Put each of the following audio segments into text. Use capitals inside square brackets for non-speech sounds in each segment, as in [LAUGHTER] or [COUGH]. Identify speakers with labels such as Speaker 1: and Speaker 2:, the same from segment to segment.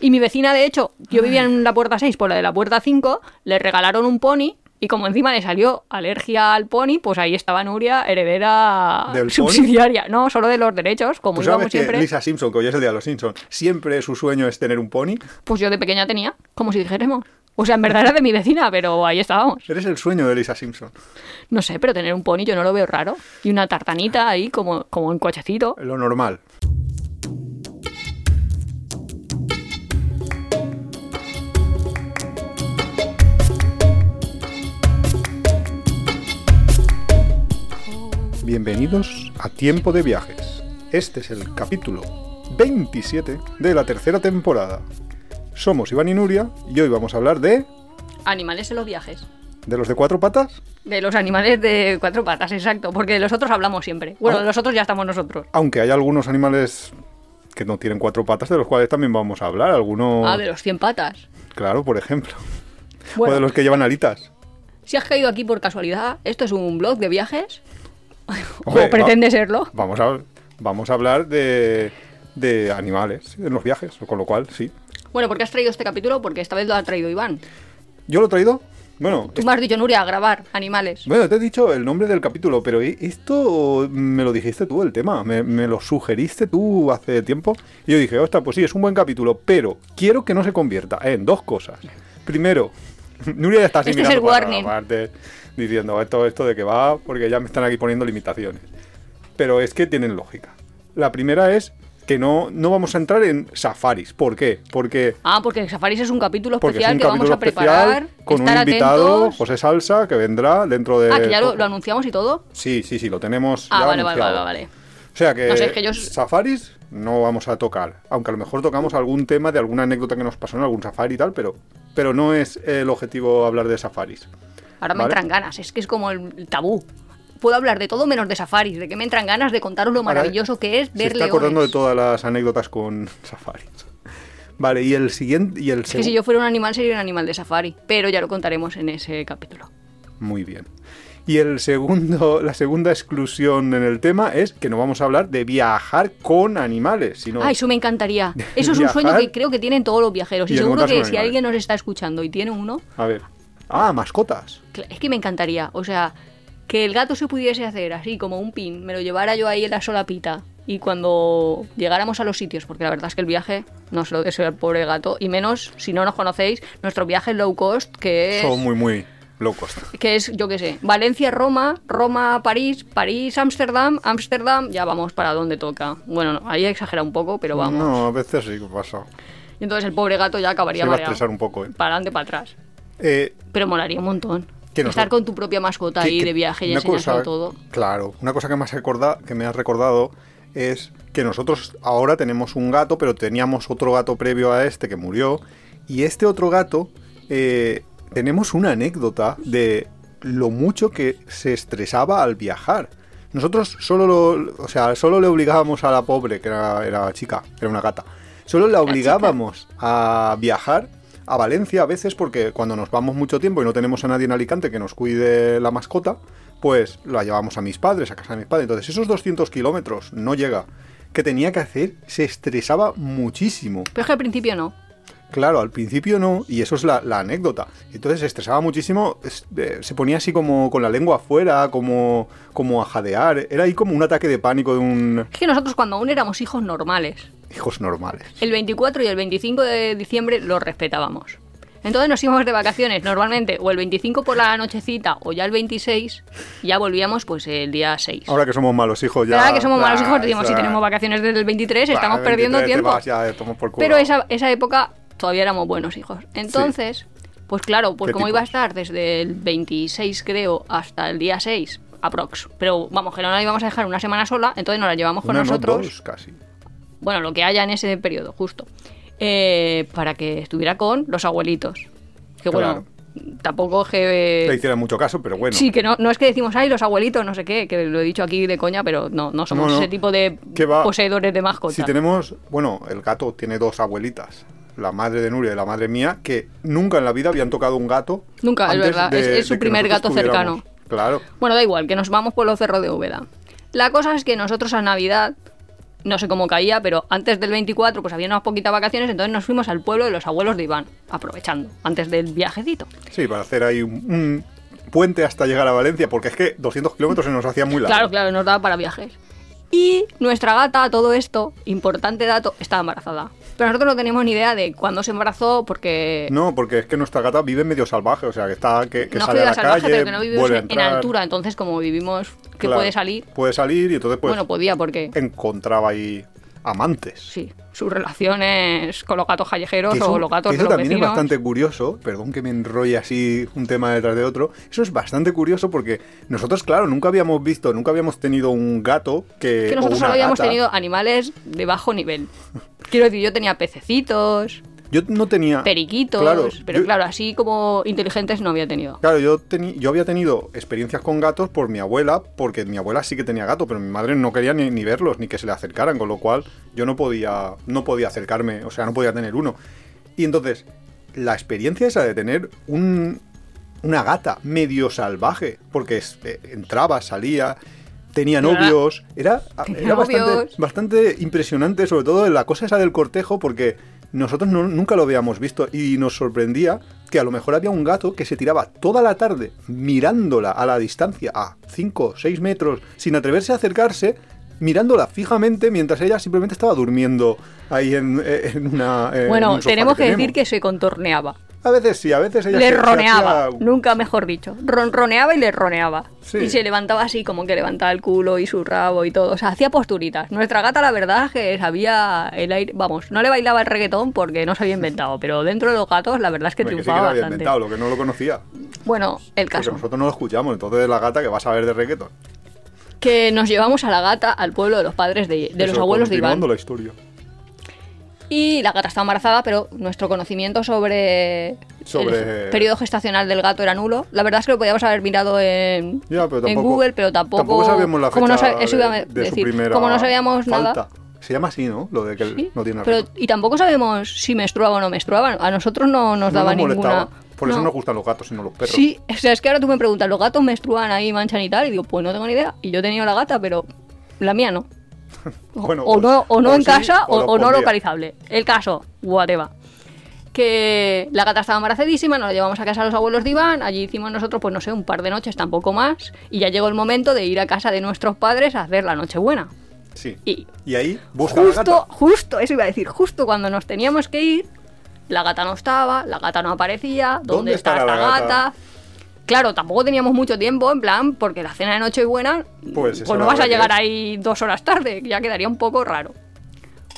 Speaker 1: Y mi vecina, de hecho, yo vivía en la puerta 6, por la de la puerta 5, le regalaron un pony y como encima le salió alergia al pony, pues ahí estaba Nuria, heredera
Speaker 2: ¿Del pony?
Speaker 1: subsidiaria. No, solo de los derechos, como
Speaker 2: Pues
Speaker 1: íbamos
Speaker 2: sabes que
Speaker 1: siempre.
Speaker 2: Lisa Simpson, que hoy es el día de los Simpsons, siempre su sueño es tener un pony.
Speaker 1: Pues yo de pequeña tenía, como si dijéramos. O sea, en verdad era de mi vecina, pero ahí estábamos.
Speaker 2: Eres el sueño de Lisa Simpson.
Speaker 1: No sé, pero tener un pony yo no lo veo raro. Y una tartanita ahí, como, como en cochecito.
Speaker 2: Lo normal. Bienvenidos a Tiempo de Viajes. Este es el capítulo 27 de la tercera temporada. Somos Iván y Nuria y hoy vamos a hablar de...
Speaker 1: Animales en los viajes.
Speaker 2: ¿De los de cuatro patas?
Speaker 1: De los animales de cuatro patas, exacto. Porque de los otros hablamos siempre. Bueno,
Speaker 2: Ah.
Speaker 1: de los otros ya estamos nosotros.
Speaker 2: Aunque hay algunos animales que no tienen cuatro patas, de los cuales también vamos a hablar. Algunos...
Speaker 1: Ah, de los 100 patas.
Speaker 2: Claro, por ejemplo.
Speaker 1: Bueno.
Speaker 2: O de los que llevan alitas.
Speaker 1: Si has caído aquí por casualidad, esto es un blog de viajes. [LAUGHS]
Speaker 2: Hombre,
Speaker 1: o pretende serlo.
Speaker 2: Vamos a, vamos a hablar de, de animales en los viajes, con lo cual, sí.
Speaker 1: Bueno, ¿por qué has traído este capítulo? Porque esta vez lo ha traído Iván.
Speaker 2: ¿Yo lo he traído? Bueno,
Speaker 1: Tú me has dicho, Nuria, a grabar animales.
Speaker 2: bueno, te he dicho el nombre del capítulo, pero e- esto me lo dijiste tú, el tema. Me, me lo sugeriste tú hace tiempo. Y yo dije, ostras, pues sí, es un buen capítulo, pero quiero que no se convierta en dos cosas. Primero, [LAUGHS] Nuria ya está así
Speaker 1: Este es el warning.
Speaker 2: partes, diciendo esto, esto de que va, porque ya me están aquí poniendo limitaciones. Pero es que tienen lógica. La primera es que no, no vamos a entrar en safaris. ¿Por qué? Porque
Speaker 1: Ah, porque Safaris es un capítulo
Speaker 2: es
Speaker 1: especial
Speaker 2: un
Speaker 1: que vamos
Speaker 2: capítulo
Speaker 1: a preparar.
Speaker 2: con un
Speaker 1: estar
Speaker 2: invitado,
Speaker 1: atentos.
Speaker 2: José Salsa, que vendrá dentro de...
Speaker 1: Ah, que ya lo, lo anunciamos y todo.
Speaker 2: Sí, sí, sí, lo tenemos
Speaker 1: Ah,
Speaker 2: ya
Speaker 1: vale, vale, vale.
Speaker 2: O sea que,
Speaker 1: No sé, es que yo-
Speaker 2: safaris no vamos a tocar, aunque a lo mejor tocamos algún tema de alguna anécdota que nos pasó en algún safari y tal, pero, pero no es el objetivo hablar de safaris.
Speaker 1: Ahora me
Speaker 2: Vale.
Speaker 1: entran ganas, es que es como el tabú. Puedo hablar de todo menos de safaris, de que me entran ganas de contaros lo
Speaker 2: Ahora,
Speaker 1: maravilloso que es
Speaker 2: Se
Speaker 1: ver
Speaker 2: está
Speaker 1: leones.
Speaker 2: acordando de todas las anécdotas con safaris. Vale, y el siguiente y el
Speaker 1: Es que si yo fuera un animal sería un animal de safari, pero ya lo contaremos en ese capítulo.
Speaker 2: Muy bien. Y el segundo, [LAUGHS] la segunda exclusión en el tema es que no vamos a hablar de viajar con animales, sino
Speaker 1: Ah, eso me encantaría. [LAUGHS] Eso es un sueño que creo que tienen todos los viajeros.
Speaker 2: y
Speaker 1: Y seguro que si alguien nos está escuchando y tiene uno,
Speaker 2: a ver. Ah, mascotas.
Speaker 1: es que me encantaría. O sea, que el gato se pudiese hacer así como un pin, me lo llevara yo ahí en la solapita. Y cuando llegáramos a los sitios, porque la verdad es que el viaje no se lo deseo al pobre gato, y menos si no nos conocéis, nuestro viaje low cost, que es,
Speaker 2: Son muy muy low cost.
Speaker 1: que es yo qué sé, Valencia-Roma, Roma-París, París-Ámsterdam, Ámsterdam, ya vamos para donde toca. Bueno, no, ahí exagera un poco, pero vamos.
Speaker 2: No, a veces sí que pasa.
Speaker 1: Y entonces el pobre gato ya
Speaker 2: Se
Speaker 1: acabaría
Speaker 2: va a estresar un poco, ¿eh?
Speaker 1: Para adelante, para atrás.
Speaker 2: Eh,
Speaker 1: Pero molaría un montón.
Speaker 2: Que
Speaker 1: Estar con tu propia mascota
Speaker 2: que-
Speaker 1: ahí
Speaker 2: que
Speaker 1: de viaje y enseñárselo todo.
Speaker 2: Claro, una cosa que me, has recorda- que me has recordado es que nosotros ahora tenemos un gato, pero teníamos otro gato previo a este que murió. Y este otro gato, eh, tenemos una anécdota de lo mucho que se estresaba al viajar. Nosotros solo lo, o sea, solo le obligábamos a la pobre, que era, era chica, era una gata, solo la obligábamos a viajar a Valencia a veces porque cuando nos vamos mucho tiempo y no tenemos a nadie en Alicante que nos cuide la mascota, pues la llevamos a mis padres, a casa de mis padres. Entonces esos 200 kilómetros no llega. Que tenía que hacer, se estresaba muchísimo.
Speaker 1: Pero es que al principio no.
Speaker 2: Claro, al principio no, y eso es la, la anécdota. Entonces se estresaba muchísimo, es- eh, se ponía así como con la lengua afuera, como, como a jadear. Era ahí como un ataque de pánico de un...
Speaker 1: Es que nosotros cuando aún éramos hijos normales,
Speaker 2: Hijos normales.
Speaker 1: el 24 y el 25 de diciembre los respetábamos. Entonces nos íbamos de vacaciones normalmente o el 25 por la nochecita o ya el 26 y ya volvíamos pues el día 6.
Speaker 2: Ahora que somos malos hijos ya...
Speaker 1: Ahora que somos malos hijos, decimos, si tenemos vacaciones desde el 23,
Speaker 2: bah,
Speaker 1: estamos
Speaker 2: 23
Speaker 1: perdiendo tiempo.
Speaker 2: vas ya, por.
Speaker 1: Pero esa, esa época todavía éramos buenos hijos. Entonces, pues claro, pues
Speaker 2: ¿Qué
Speaker 1: como iba a estar desde el 26, creo, hasta el día 6, aprox. Pero vamos, que no la íbamos a dejar una semana sola, entonces nos la llevamos con
Speaker 2: Una, no,
Speaker 1: nosotros.
Speaker 2: dos, casi.
Speaker 1: Bueno, lo que haya en ese periodo, justo. Eh, para que estuviera con los abuelitos. Que bueno, tampoco que.
Speaker 2: Le hicieran mucho caso, pero bueno.
Speaker 1: Sí, que no, no es que decimos, ay, los abuelitos, no sé qué, que lo he dicho aquí de coña, pero no, no somos
Speaker 2: No, no.
Speaker 1: ese tipo de poseedores de mascotas.
Speaker 2: Si tenemos, bueno, el gato tiene dos abuelitas, la madre de Nuria y la madre mía, que nunca en la vida habían tocado un gato.
Speaker 1: Nunca, es verdad,
Speaker 2: de-
Speaker 1: es- es su primer gato
Speaker 2: tuviéramos. Claro.
Speaker 1: Bueno, da igual, que nos vamos por los cerros de Úbeda. La cosa es que nosotros a Navidad no sé cómo caía, pero antes del 24 pues había unas poquitas vacaciones, entonces nos fuimos al pueblo de los abuelos de Iván, aprovechando, antes del viajecito.
Speaker 2: Sí, para hacer ahí un, un puente hasta llegar a Valencia, porque es que 200 kilómetros se nos hacía muy largo.
Speaker 1: Claro, claro, nos daba para viajes. Y nuestra gata, todo esto, importante dato, estaba embarazada. Pero nosotros no teníamos ni idea de cuándo se embarazó porque...
Speaker 2: No, porque es que nuestra gata vive medio salvaje, o sea, que está que, que
Speaker 1: no
Speaker 2: sale a la
Speaker 1: salvaje,
Speaker 2: calle,
Speaker 1: pero que no vivimos en, altura. Entonces, como vivimos que
Speaker 2: Claro,
Speaker 1: puede salir,
Speaker 2: Puede salir y entonces pues
Speaker 1: bueno, podía porque...
Speaker 2: encontraba ahí amantes.
Speaker 1: Sí, sus relaciones con los gatos callejeros
Speaker 2: eso,
Speaker 1: o los gatos
Speaker 2: que
Speaker 1: de
Speaker 2: eso
Speaker 1: los
Speaker 2: también
Speaker 1: vecinos.
Speaker 2: es bastante curioso, perdón que me enrolle así un tema detrás de otro, eso es bastante curioso porque nosotros, claro, nunca habíamos visto, nunca habíamos tenido un gato que...
Speaker 1: que
Speaker 2: o
Speaker 1: nosotros
Speaker 2: una
Speaker 1: solo habíamos
Speaker 2: gata.
Speaker 1: tenido animales de bajo nivel. Quiero decir, yo tenía pececitos,
Speaker 2: Yo no tenía...
Speaker 1: periquitos,
Speaker 2: Claro,
Speaker 1: pero
Speaker 2: yo-
Speaker 1: claro, así como inteligentes no había tenido.
Speaker 2: Claro, yo, teni- yo había tenido experiencias con gatos por mi abuela, porque mi abuela sí que tenía gato, pero mi madre no quería ni, ni verlos, ni que se le acercaran, con lo cual yo no podía, no podía acercarme, o sea, no podía tener uno. Y entonces, la experiencia esa de tener un, una gata medio salvaje, porque es- eh, entraba, salía, tenía novios, era, era bastante, bastante impresionante, sobre todo la cosa esa del cortejo, porque nosotros no- nunca lo habíamos visto y nos sorprendía que a lo mejor había un gato que se tiraba toda la tarde mirándola a la distancia, a 5 o 6 metros, sin atreverse a acercarse, mirándola fijamente mientras ella simplemente estaba durmiendo ahí en, en una... en
Speaker 1: bueno,
Speaker 2: un
Speaker 1: tenemos que decir
Speaker 2: tenemos.
Speaker 1: que se contorneaba.
Speaker 2: A veces sí, a veces ella
Speaker 1: Le
Speaker 2: se- se
Speaker 1: roneaba,
Speaker 2: hacía-
Speaker 1: nunca mejor dicho. Ronroneaba y le roneaba.
Speaker 2: Sí.
Speaker 1: Y se levantaba así, como que levantaba el culo y su rabo y todo. O sea, hacía posturitas. Nuestra gata, la verdad, es que sabía el aire. Vamos, no le bailaba el reggaetón porque no se había inventado. Pero dentro de los gatos, la verdad es que
Speaker 2: Hombre, que sí que
Speaker 1: triunfaba
Speaker 2: lo había
Speaker 1: bastante.
Speaker 2: inventado, lo que no lo conocía.
Speaker 1: Bueno, el
Speaker 2: Porque
Speaker 1: caso.
Speaker 2: nosotros no lo escuchamos, entonces la gata que va a saber de reggaeton.
Speaker 1: Que nos llevamos a la gata al pueblo de los padres de, de los abuelos de Iván.
Speaker 2: la historia.
Speaker 1: Y la gata estaba embarazada, pero nuestro conocimiento sobre,
Speaker 2: Sobre-
Speaker 1: el periodo gestacional del gato era nulo. La verdad es que lo podíamos haber mirado en,
Speaker 2: Ya, pero
Speaker 1: en
Speaker 2: tampoco-
Speaker 1: Google, pero tampoco.
Speaker 2: Tampoco sabíamos la fecha
Speaker 1: como no sab- eso iba a
Speaker 2: de, su primera
Speaker 1: como no sabíamos
Speaker 2: falta.
Speaker 1: nada.
Speaker 2: Se llama así, ¿no? Lo de que
Speaker 1: Sí,
Speaker 2: no tiene
Speaker 1: pero, y tampoco sabemos si menstruaba o no menstruaba. A nosotros no nos
Speaker 2: No
Speaker 1: daba
Speaker 2: nos
Speaker 1: ninguna.
Speaker 2: Por eso
Speaker 1: no.
Speaker 2: nos gustan los gatos y no los perros.
Speaker 1: Sí, o sea, es que ahora tú me preguntas, ¿los gatos menstruan ahí, manchan y tal? Y digo, pues no tengo ni idea. Y yo he tenido la gata, pero la mía no. O, [LAUGHS]
Speaker 2: Bueno,
Speaker 1: o
Speaker 2: o-
Speaker 1: no, o no
Speaker 2: o
Speaker 1: en
Speaker 2: sí,
Speaker 1: casa
Speaker 2: o
Speaker 1: no localizable. El caso, whatever. Que la gata estaba embarazadísima, nos la llevamos a casa a los abuelos de Iván, allí hicimos nosotros, pues no sé, un par de noches, tampoco más, y ya llegó el momento de ir a casa de nuestros padres a hacer la Nochebuena.
Speaker 2: Sí.
Speaker 1: Y
Speaker 2: Y ahí busca la
Speaker 1: justo,
Speaker 2: gata.
Speaker 1: justo, eso iba a decir, justo cuando nos teníamos que ir, la gata no estaba, la gata no aparecía, ¿dónde,
Speaker 2: ¿Dónde
Speaker 1: está
Speaker 2: la
Speaker 1: gata?
Speaker 2: gata?
Speaker 1: Claro, tampoco teníamos mucho tiempo, en plan, porque la cena de Nochebuena,
Speaker 2: Pues
Speaker 1: pues, no vas a llegar ahí dos horas tarde, ya quedaría un poco raro.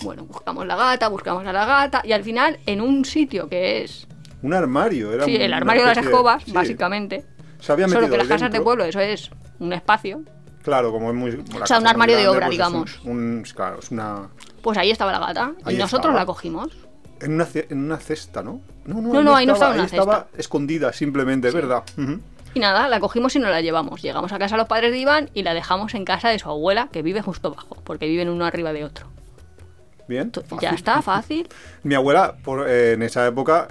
Speaker 1: Bueno, buscamos la gata, buscamos a la gata, y al final, en un sitio que es,
Speaker 2: Un armario. Era
Speaker 1: sí,
Speaker 2: un-
Speaker 1: el armario de las
Speaker 2: de-
Speaker 1: escobas,
Speaker 2: sí.
Speaker 1: básicamente,
Speaker 2: Se había metido
Speaker 1: solo que las casas de pueblo, eso es un espacio,
Speaker 2: Claro, como es muy. la
Speaker 1: sea, un armario de obra,
Speaker 2: pues es un-
Speaker 1: digamos.
Speaker 2: un- claro, es una.
Speaker 1: pues ahí estaba la gata, y nosotros
Speaker 2: estaba.
Speaker 1: la cogimos.
Speaker 2: En una, en una cesta, ¿no? No,
Speaker 1: No, no, ahí no estaba en
Speaker 2: ahí estaba escondida simplemente, ¿verdad?
Speaker 1: Y nada, la cogimos y nos la llevamos. Llegamos a casa de los padres de Iván y la dejamos en casa de su abuela, que vive justo abajo, porque viven uno arriba de otro.
Speaker 2: Bien. Fácil.
Speaker 1: Ya está, fácil. [LAUGHS]
Speaker 2: Mi abuela, por, eh, en esa época,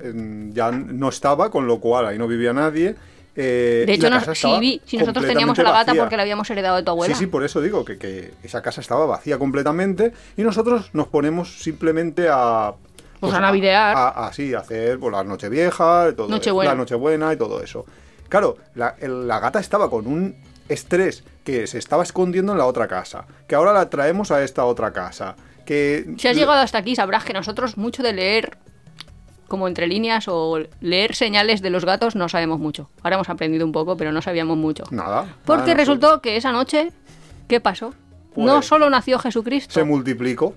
Speaker 2: ya no estaba, con lo cual ahí no vivía nadie. eh,
Speaker 1: De hecho, nos-
Speaker 2: estaba
Speaker 1: vi, si nosotros teníamos a la gata
Speaker 2: vacía.
Speaker 1: porque la habíamos heredado de tu abuela.
Speaker 2: Sí, sí, por eso digo que, que esa casa estaba vacía completamente y nosotros nos ponemos simplemente a...
Speaker 1: Pues a navidear.
Speaker 2: A, a- sí, a hacer pues, la Nochevieja, y todo
Speaker 1: Nochebuena.
Speaker 2: la Nochebuena y todo eso. Claro, la, el- la gata estaba con un estrés que se estaba escondiendo en la otra casa, que ahora la traemos a esta otra casa, que...
Speaker 1: Si has llegado hasta aquí, sabrás que nosotros mucho de leer como entre líneas o leer señales de los gatos no sabemos mucho. Ahora hemos aprendido un poco, pero no sabíamos mucho.
Speaker 2: Nada.
Speaker 1: Porque
Speaker 2: nada,
Speaker 1: resultó que esa noche, ¿qué pasó?
Speaker 2: Pues-
Speaker 1: no solo nació Jesucristo,
Speaker 2: Se multiplicó.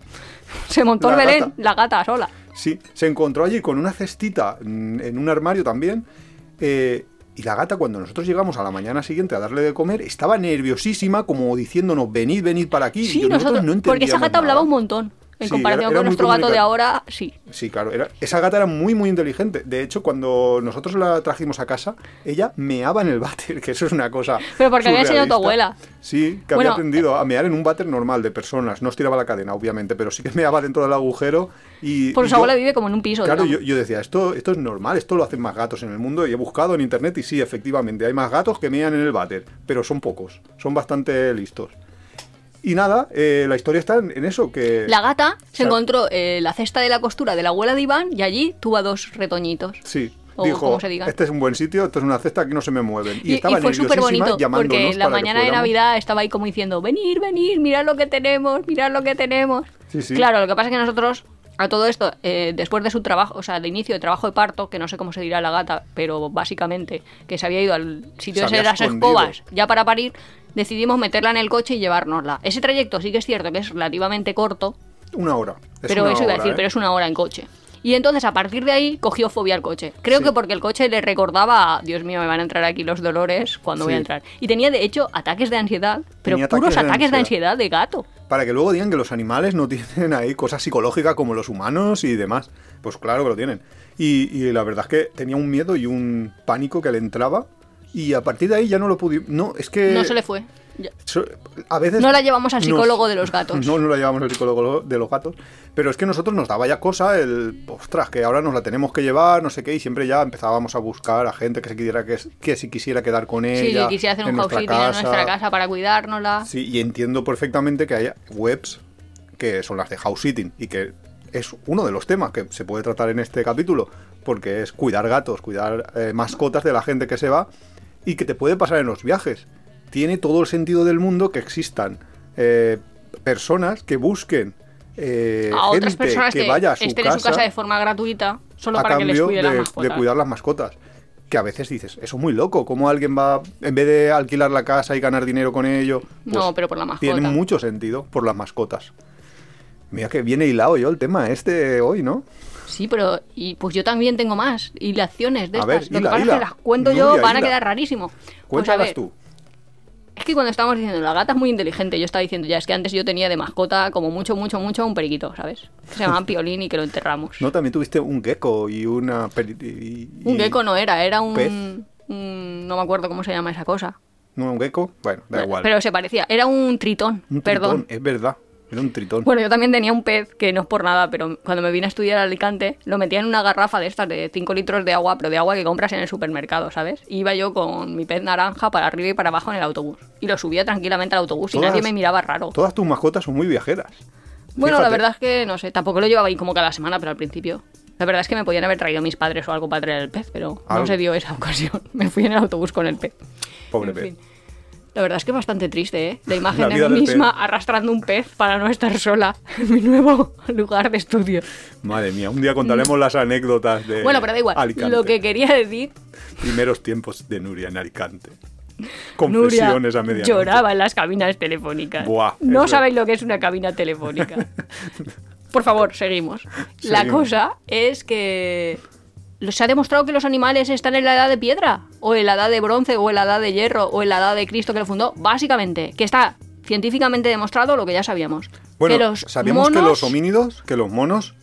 Speaker 1: se montó el Belén,
Speaker 2: gata.
Speaker 1: la gata sola.
Speaker 2: Sí, se encontró allí con una cestita mm, en un armario también. eh, y la gata, cuando nosotros llegamos a la mañana siguiente a darle de comer, estaba nerviosísima, como diciéndonos, venid, venid para aquí.
Speaker 1: Sí,
Speaker 2: Y nosotros,
Speaker 1: nosotros,
Speaker 2: no
Speaker 1: porque esa
Speaker 2: entendíamos
Speaker 1: gata hablaba un montón. En
Speaker 2: Sí,
Speaker 1: comparación
Speaker 2: era- era
Speaker 1: con nuestro gato de ahora, sí.
Speaker 2: Sí, claro. Era, esa gata era muy, muy inteligente. De hecho, cuando nosotros la trajimos a casa, ella meaba en el váter, [LAUGHS] que eso es una cosa.
Speaker 1: Pero porque había enseñado tu
Speaker 2: surrealista.
Speaker 1: abuela.
Speaker 2: Sí, que
Speaker 1: Bueno,
Speaker 2: había aprendido a mear en un váter normal de personas. No estiraba la cadena, obviamente, pero sí que [LAUGHS] meaba dentro del agujero. Y,
Speaker 1: Por
Speaker 2: y
Speaker 1: su abuela vive como en un piso.
Speaker 2: Claro, yo decía, esto, esto es normal, esto lo hacen más gatos en el mundo y he buscado en internet y sí, efectivamente, hay más gatos que mean en el váter, pero son pocos, son bastante listos. Y nada, eh, la historia está en, en eso, que...
Speaker 1: La gata se encontró eh, la cesta de la costura de la abuela de Iván y allí tuvo a dos retoñitos.
Speaker 2: Sí,
Speaker 1: o
Speaker 2: dijo,
Speaker 1: como se diga.
Speaker 2: este es un buen sitio, esto es una cesta, aquí no se me mueven. Y,
Speaker 1: Y, y
Speaker 2: estaba
Speaker 1: fue súper bonito, porque la mañana de. Navidad estaba ahí como diciendo, venir, venir, mirad lo que tenemos, mirad lo que tenemos.
Speaker 2: Sí, sí.
Speaker 1: Claro, lo que pasa es que nosotros, a todo esto, eh, después de su trabajo, o sea, el inicio de trabajo de parto, que no sé cómo se dirá la gata, pero básicamente que se había ido al sitio
Speaker 2: Se
Speaker 1: de las
Speaker 2: escondido.
Speaker 1: escobas ya para parir, decidimos meterla en el coche y llevárnosla. Ese trayecto sí que es cierto que es relativamente corto,
Speaker 2: Una hora. Es
Speaker 1: pero
Speaker 2: una
Speaker 1: eso iba a decir,
Speaker 2: ¿eh?
Speaker 1: pero es una hora en coche. Y entonces a partir de ahí cogió fobia al coche. Creo
Speaker 2: Sí.
Speaker 1: que porque el coche le recordaba, Dios mío, me van a entrar aquí los dolores cuando voy a entrar. Y tenía de hecho ataques de ansiedad, pero
Speaker 2: Tenía
Speaker 1: puros
Speaker 2: ataques de
Speaker 1: ataques de
Speaker 2: ansiedad.
Speaker 1: ansiedad de gato.
Speaker 2: Para que luego digan que los animales no [LAUGHS] tienen ahí cosas psicológicas como los humanos y demás. Pues claro que lo tienen. Y, y la verdad es que tenía un miedo y un pánico que le entraba. Y a partir de ahí ya no lo pude. No, es que.
Speaker 1: No se le fue.
Speaker 2: A veces
Speaker 1: No la llevamos al
Speaker 2: nos-
Speaker 1: psicólogo de los gatos. [LAUGHS]
Speaker 2: No, no la llevamos al psicólogo de los gatos. Pero es que nosotros nos daba ya cosa el. Ostras, que ahora nos la tenemos que llevar, no sé qué. Y siempre ya empezábamos a buscar a gente que se quisiera que, que si quisiera quedar con
Speaker 1: Sí,
Speaker 2: ella.
Speaker 1: que quisiera hacer un house en nuestra casa para cuidárnosla.
Speaker 2: Sí, y entiendo perfectamente que haya webs que son las de house sitting y que es uno de los temas que se puede tratar en este capítulo, porque es cuidar gatos, cuidar eh, mascotas de la gente que se va y que te puede pasar en los viajes. Tiene todo el sentido del mundo que existan eh, personas que busquen eh,
Speaker 1: a otras personas
Speaker 2: que,
Speaker 1: que,
Speaker 2: vaya a su
Speaker 1: estén
Speaker 2: casa
Speaker 1: en su casa de forma gratuita solo
Speaker 2: a
Speaker 1: para que les cuide
Speaker 2: de,
Speaker 1: las
Speaker 2: de
Speaker 1: mascotas.
Speaker 2: cuidar las mascotas. Que a veces dices, eso es muy loco, ¿cómo alguien va, en vez de alquilar la casa y ganar dinero con ello? Pues
Speaker 1: No, pero por la mascota.
Speaker 2: Tiene mucho sentido por las mascotas. Mira que viene hilado yo el tema este hoy, ¿no?
Speaker 1: Sí, pero y pues yo también tengo más hilaciones de
Speaker 2: A
Speaker 1: estas.
Speaker 2: ver,
Speaker 1: Lo
Speaker 2: hila,
Speaker 1: que pasa es
Speaker 2: hila.
Speaker 1: que las cuento yo, van a
Speaker 2: hila.
Speaker 1: quedar rarísimo. Pues
Speaker 2: Cuéntalas tú.
Speaker 1: Es que cuando estábamos diciendo, la gata es muy inteligente, yo estaba diciendo, ya es que antes yo tenía de mascota como mucho, mucho, mucho un periquito, ¿sabes? Que se llamaba [LAUGHS] Piolín y que lo enterramos.
Speaker 2: No, también tuviste un gecko y una... peri- y-
Speaker 1: un gecko no era, era
Speaker 2: pez.
Speaker 1: un, un- No me acuerdo cómo se llama esa cosa.
Speaker 2: ¿No un gecko? Bueno, da igual.
Speaker 1: Pero se parecía, era un tritón,
Speaker 2: un
Speaker 1: perdón.
Speaker 2: tritón, es verdad. Era un tritón.
Speaker 1: Bueno, yo también tenía un pez, que no es por nada, pero cuando me vine a estudiar a Alicante, lo metía en una garrafa de estas de 5 litros de agua, pero de agua que compras en el supermercado, ¿sabes? Y iba yo con mi pez naranja para arriba y para abajo en el autobús. Y lo subía tranquilamente al autobús y nadie me miraba raro.
Speaker 2: Todas tus mascotas son muy viajeras.
Speaker 1: Bueno, la verdad es que no sé, tampoco lo llevaba ahí como cada semana, pero al principio. La verdad es que me podían haber traído mis padres o algo para traer el pez, pero no se dio esa [LAUGHS] ocasión. Me fui en el autobús con el pez.
Speaker 2: Pobre
Speaker 1: En
Speaker 2: pez.
Speaker 1: fin. La verdad es que es bastante triste, ¿eh? La imagen
Speaker 2: La
Speaker 1: de mí misma
Speaker 2: pez.
Speaker 1: arrastrando un pez para no estar sola en mi nuevo [LAUGHS] lugar de estudio.
Speaker 2: Madre mía, un día contaremos las anécdotas de
Speaker 1: Bueno, pero da igual.
Speaker 2: Alicante.
Speaker 1: Lo que quería decir,
Speaker 2: Primeros tiempos de Nuria en Alicante. [LAUGHS]
Speaker 1: Nuria
Speaker 2: Confesiones a medianoche.
Speaker 1: lloraba en las cabinas telefónicas.
Speaker 2: Buah,
Speaker 1: no sabéis lo que es una cabina telefónica. [LAUGHS] Por favor, seguimos. La cosa es que se ha demostrado que los animales están en la edad de piedra, o en la edad de bronce, o en la edad de hierro, o en la edad de Cristo que lo fundó. Básicamente, que está científicamente demostrado lo que ya sabíamos.
Speaker 2: Bueno,
Speaker 1: que los
Speaker 2: sabíamos que los homínidos, que los monos,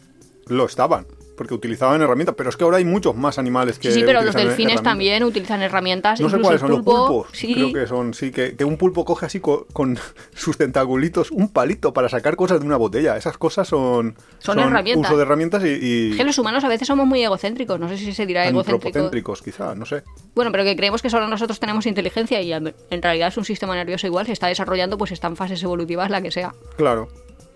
Speaker 2: lo estaban. Porque utilizaban herramientas. Pero es que ahora hay muchos más animales que.
Speaker 1: Sí, sí, pero los delfines también utilizan herramientas.
Speaker 2: No sé cuáles son los
Speaker 1: pulpo,
Speaker 2: pulpos.
Speaker 1: Sí,
Speaker 2: Creo que son, sí, que, que un pulpo coge así co- con, [LAUGHS] sus tentaculitos un palito para sacar cosas de una botella. Esas cosas son.
Speaker 1: Son herramientas.
Speaker 2: Uso de herramientas y. y
Speaker 1: Es que los humanos a veces somos muy egocéntricos. No sé si se dirá egocéntrico.
Speaker 2: antropocéntricos, quizá, no sé.
Speaker 1: Bueno, pero que creemos que solo nosotros tenemos inteligencia y en en realidad es un sistema nervioso igual, se está desarrollando, pues está en fases evolutivas la que sea.
Speaker 2: Claro,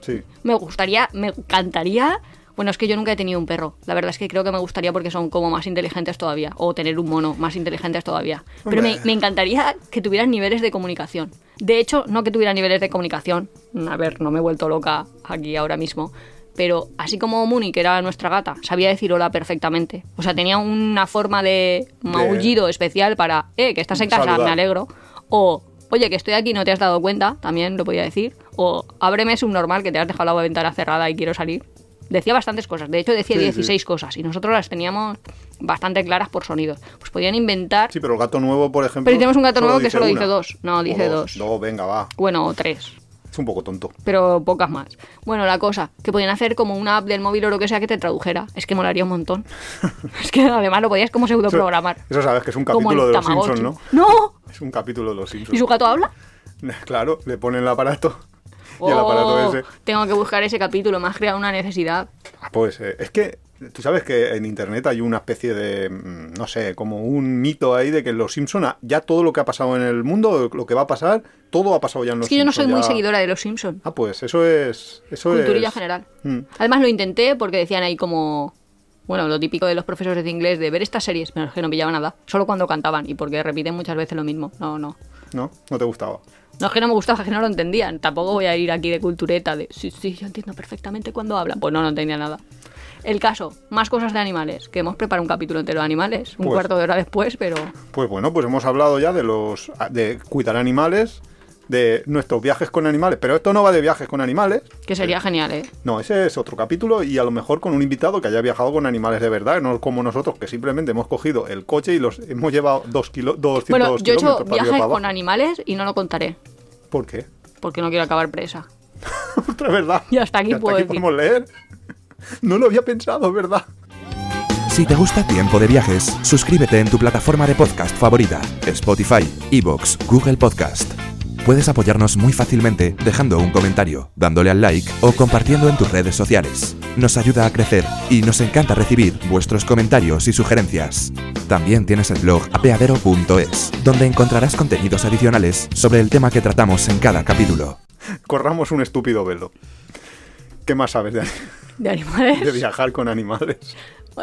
Speaker 2: sí.
Speaker 1: Me gustaría, me encantaría. Bueno, es que yo nunca he tenido un perro. La verdad es que creo que me gustaría porque son como más inteligentes todavía. O tener un mono más inteligentes todavía. Pero me, encantaría que tuvieran niveles de comunicación. De hecho, no que tuvieran niveles de comunicación. A ver, no me he vuelto loca aquí ahora mismo. Pero así como Muni, que era nuestra gata, sabía decir hola perfectamente. O sea, tenía una forma de maullido especial para, eh, que estás en casa,
Speaker 2: Saludar.
Speaker 1: me alegro. O, oye, que estoy aquí, no te has dado cuenta, también lo podía decir. O, ábreme es un normal que te has dejado la ventana cerrada y quiero salir. Decía bastantes cosas, de hecho decía
Speaker 2: Sí,
Speaker 1: 16 cosas y nosotros las teníamos bastante claras por sonidos. Pues podían inventar,
Speaker 2: Sí, pero el gato nuevo, por ejemplo.
Speaker 1: Pero tenemos un gato nuevo que solo
Speaker 2: una.
Speaker 1: dice dos. No,
Speaker 2: O
Speaker 1: dice
Speaker 2: dos.
Speaker 1: dos.
Speaker 2: Dos, venga, va.
Speaker 1: bueno, o tres,
Speaker 2: Es un poco tonto.
Speaker 1: pero pocas más. Bueno, la cosa, que podían hacer como una app del móvil o lo que sea que te tradujera. Es que molaría un montón. [LAUGHS] es que además lo podías como pseudo programar.
Speaker 2: Eso sabes que es un capítulo de los
Speaker 1: Tamagotchi.
Speaker 2: Simpsons, ¿no?
Speaker 1: ¡No!
Speaker 2: Es un capítulo de los
Speaker 1: ¿Y
Speaker 2: Simpsons.
Speaker 1: su gato habla? [LAUGHS]
Speaker 2: Claro, le ponen el aparato. [LAUGHS] Y el aparato
Speaker 1: Oh,
Speaker 2: ese.
Speaker 1: Tengo que buscar ese capítulo, me has creado una necesidad.
Speaker 2: Ah, Pues eh, es que Tú sabes que en internet hay una especie de, mm, no sé, como un mito ahí de que los Simpson ya todo lo que ha pasado en el mundo, lo que va a pasar, todo ha pasado ya en los
Speaker 1: Es que yo no soy
Speaker 2: Simpson,
Speaker 1: muy seguidora de los Simpsons.
Speaker 2: Ah, pues eso es... Eso
Speaker 1: Culturilla
Speaker 2: es...
Speaker 1: general.
Speaker 2: Mm.
Speaker 1: Además lo intenté porque decían ahí como... Bueno, lo típico de los profesores de inglés de ver estas series, pero es que no pillaba nada. Solo cuando cantaban y porque repiten muchas veces lo mismo. No, no.
Speaker 2: ¿No? ¿No te gustaba?
Speaker 1: No es que no me gustaba, es que no lo entendían. Tampoco voy a ir aquí de cultureta de sí, sí, yo entiendo perfectamente cuando hablan. Pues no, no entendía nada. El caso, más cosas de animales, que hemos preparado un capítulo entero de animales, un
Speaker 2: Pues-
Speaker 1: cuarto de hora después, pero
Speaker 2: Pues bueno, pues hemos hablado ya de los de cuidar animales, de nuestros viajes con animales, pero esto no va de viajes con animales.
Speaker 1: que sería genial, ¿eh?
Speaker 2: No, ese es otro capítulo y a lo mejor con un invitado que haya viajado con animales de verdad, no como nosotros que simplemente hemos cogido el coche y los hemos llevado dos kilo, 200
Speaker 1: Bueno, yo he hecho viajes con animales y no lo contaré,
Speaker 2: ¿Por qué?
Speaker 1: porque no quiero acabar presa. [LAUGHS]
Speaker 2: Otra verdad.
Speaker 1: Y hasta aquí puedo decir.
Speaker 2: podemos leer. [LAUGHS] No lo había pensado, verdad.
Speaker 3: Si te gusta Tiempo de Viajes, suscríbete en tu plataforma de podcast favorita, Spotify, Evox, Google Podcast. Puedes apoyarnos muy fácilmente dejando un comentario, dándole al like o compartiendo en tus redes sociales. Nos ayuda a crecer y nos encanta recibir vuestros comentarios y sugerencias. También tienes el blog apeadero.es, donde encontrarás contenidos adicionales sobre el tema que tratamos en cada capítulo.
Speaker 2: Corramos un estúpido velo. ¿Qué más sabes de,
Speaker 1: De animales. [LAUGHS]
Speaker 2: de viajar con animales?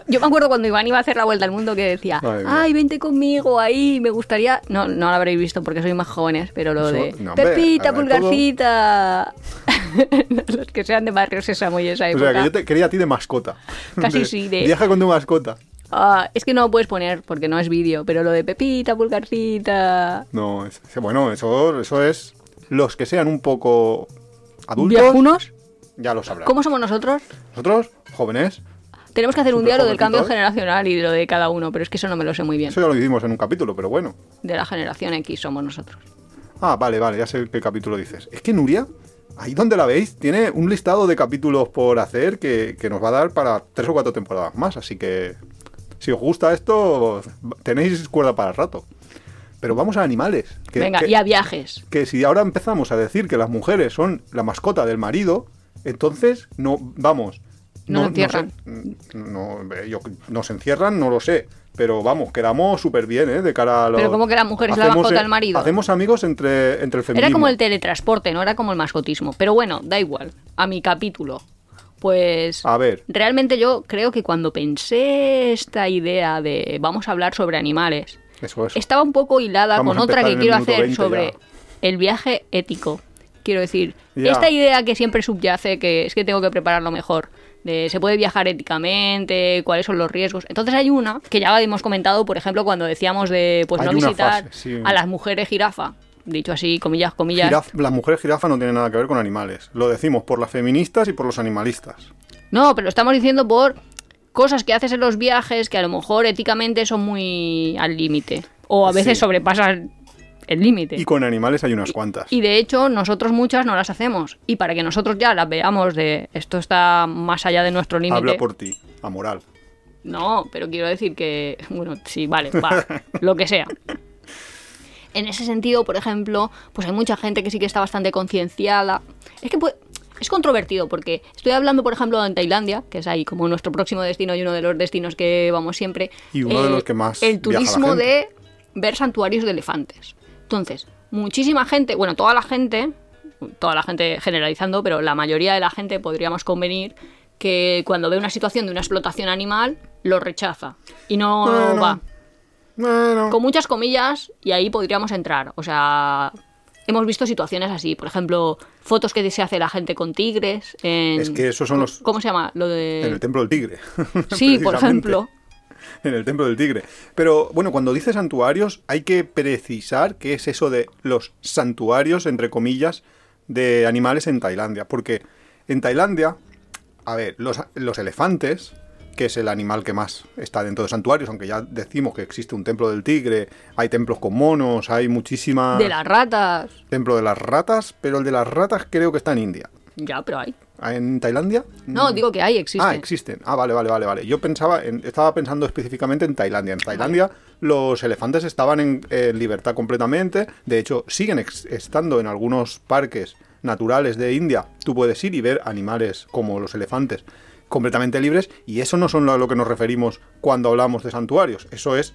Speaker 1: Yo me acuerdo cuando Iván iba a hacer la vuelta al mundo que decía, ay, vente conmigo ahí, me gustaría... No, no lo habréis visto porque sois más jóvenes, pero lo
Speaker 2: Eso-
Speaker 1: de...
Speaker 2: no,
Speaker 1: Pepita, pulgarcita... [LAUGHS] Los que sean de Barrio Sésamo y esa
Speaker 2: O
Speaker 1: época.
Speaker 2: sea, que yo te quería a ti de mascota.
Speaker 1: Casi sí, de-
Speaker 2: Viaja con tu mascota.
Speaker 1: Ah, es que no lo puedes poner porque no es vídeo, pero lo de Pepita, pulgarcita...
Speaker 2: No, es- bueno, eso, eso es... Los que sean un poco adultos,
Speaker 1: ¿Viajunos?
Speaker 2: ya lo sabrán.
Speaker 1: ¿Cómo somos nosotros?
Speaker 2: Nosotros, jóvenes,
Speaker 1: Tenemos que hacer un lo del cambio
Speaker 2: jovencitos.
Speaker 1: generacional y de lo de cada uno, pero es que eso no me lo sé muy bien.
Speaker 2: eso ya lo hicimos en un capítulo, pero bueno.
Speaker 1: De la generación X somos nosotros.
Speaker 2: Ah, vale, vale, ya sé qué capítulo dices. Es que Nuria, ahí donde la veis, tiene un listado de capítulos por hacer que, que nos va a dar para tres o cuatro temporadas más. Así que, si os gusta esto, tenéis cuerda para el rato. Pero vamos a animales. Que,
Speaker 1: Venga,
Speaker 2: que-
Speaker 1: y a viajes.
Speaker 2: que si ahora empezamos a decir que las mujeres son la mascota del marido, entonces no, vamos.
Speaker 1: No encierran.
Speaker 2: sé, no, eh, yo- nos encierran, no lo sé. Pero vamos, quedamos súper bien, ¿eh? De cara a los.
Speaker 1: Pero ¿cómo que la mujer es la mascota del marido?
Speaker 2: Hacemos amigos entre, entre el feminismo.
Speaker 1: Era como el teletransporte, no era como el mascotismo. Pero bueno, da igual. A mi capítulo. Pues
Speaker 2: A ver,
Speaker 1: realmente yo creo que cuando pensé esta idea de vamos a hablar sobre animales,
Speaker 2: eso es.
Speaker 1: estaba un poco hilada
Speaker 2: Vamos
Speaker 1: con otra que quiero hacer
Speaker 2: 20
Speaker 1: sobre
Speaker 2: ya.
Speaker 1: el viaje ético. Quiero decir,
Speaker 2: Ya.
Speaker 1: esta idea que siempre subyace, que es que tengo que prepararlo mejor, de se puede viajar éticamente, cuáles son los riesgos. Entonces hay una que ya hemos comentado, por ejemplo, cuando decíamos de pues
Speaker 2: Hay
Speaker 1: no visitar
Speaker 2: fase, sí.
Speaker 1: a las mujeres jirafa, dicho así, comillas, comillas.
Speaker 2: Las mujeres jirafa no tienen nada que ver con animales. Lo decimos por las feministas y por los animalistas.
Speaker 1: No, pero lo estamos diciendo por cosas que haces en los viajes que a lo mejor éticamente son muy al límite. O a veces
Speaker 2: Sí.
Speaker 1: sobrepasan el límite.
Speaker 2: Y con animales hay unas cuantas.
Speaker 1: Y de hecho, nosotros muchas no las hacemos. Y para que nosotros ya las veamos de esto está más allá de nuestro límite.
Speaker 2: Habla por ti, amoral.
Speaker 1: No, pero quiero decir que. Bueno, sí, vale, va. [LAUGHS] lo que sea. En ese sentido, por ejemplo, pues hay mucha gente que sí que está bastante concienciada. Es que pues, es controvertido porque estoy hablando, por ejemplo, en Tailandia, que es ahí como nuestro próximo destino y uno de los destinos que vamos siempre.
Speaker 2: Y uno de los que más
Speaker 1: El
Speaker 2: viaja la
Speaker 1: turismo
Speaker 2: gente.
Speaker 1: de ver santuarios de elefantes. Entonces, muchísima gente, bueno, toda la gente, toda la gente generalizando, pero la mayoría de la gente podríamos convenir que cuando ve una situación de una explotación animal, lo rechaza y no
Speaker 2: Bueno.
Speaker 1: va.
Speaker 2: Bueno,
Speaker 1: Con muchas comillas, y ahí podríamos entrar. O sea, hemos visto situaciones así. Por ejemplo, fotos que se hace la gente con tigres. En,
Speaker 2: Es que esos son los-
Speaker 1: ¿Cómo se llama? Lo de...
Speaker 2: en el templo del tigre. [LAUGHS]
Speaker 1: Sí, por ejemplo. [LAUGHS]
Speaker 2: En el templo del tigre. Pero bueno, cuando dice santuarios, hay que precisar qué es eso de los santuarios, entre comillas, de animales en Tailandia. Porque en Tailandia, a ver, los, los elefantes, que es el animal que más está dentro de santuarios, aunque ya decimos que existe un templo del tigre, hay templos con monos, hay muchísimas...
Speaker 1: De las ratas.
Speaker 2: Templo de las ratas, pero el de las ratas creo que está en India.
Speaker 1: Ya, pero hay.
Speaker 2: ¿En Tailandia?
Speaker 1: No, digo que hay, existe.
Speaker 2: Ah, existen. Ah, vale, vale, vale, vale. Yo pensaba, en- estaba pensando específicamente en Tailandia. En Tailandia los elefantes estaban en, en libertad completamente. De hecho, siguen ex- estando en algunos parques naturales de India. Tú puedes ir y ver animales como los elefantes completamente libres y eso no son a lo que nos referimos cuando hablamos de santuarios. Eso es,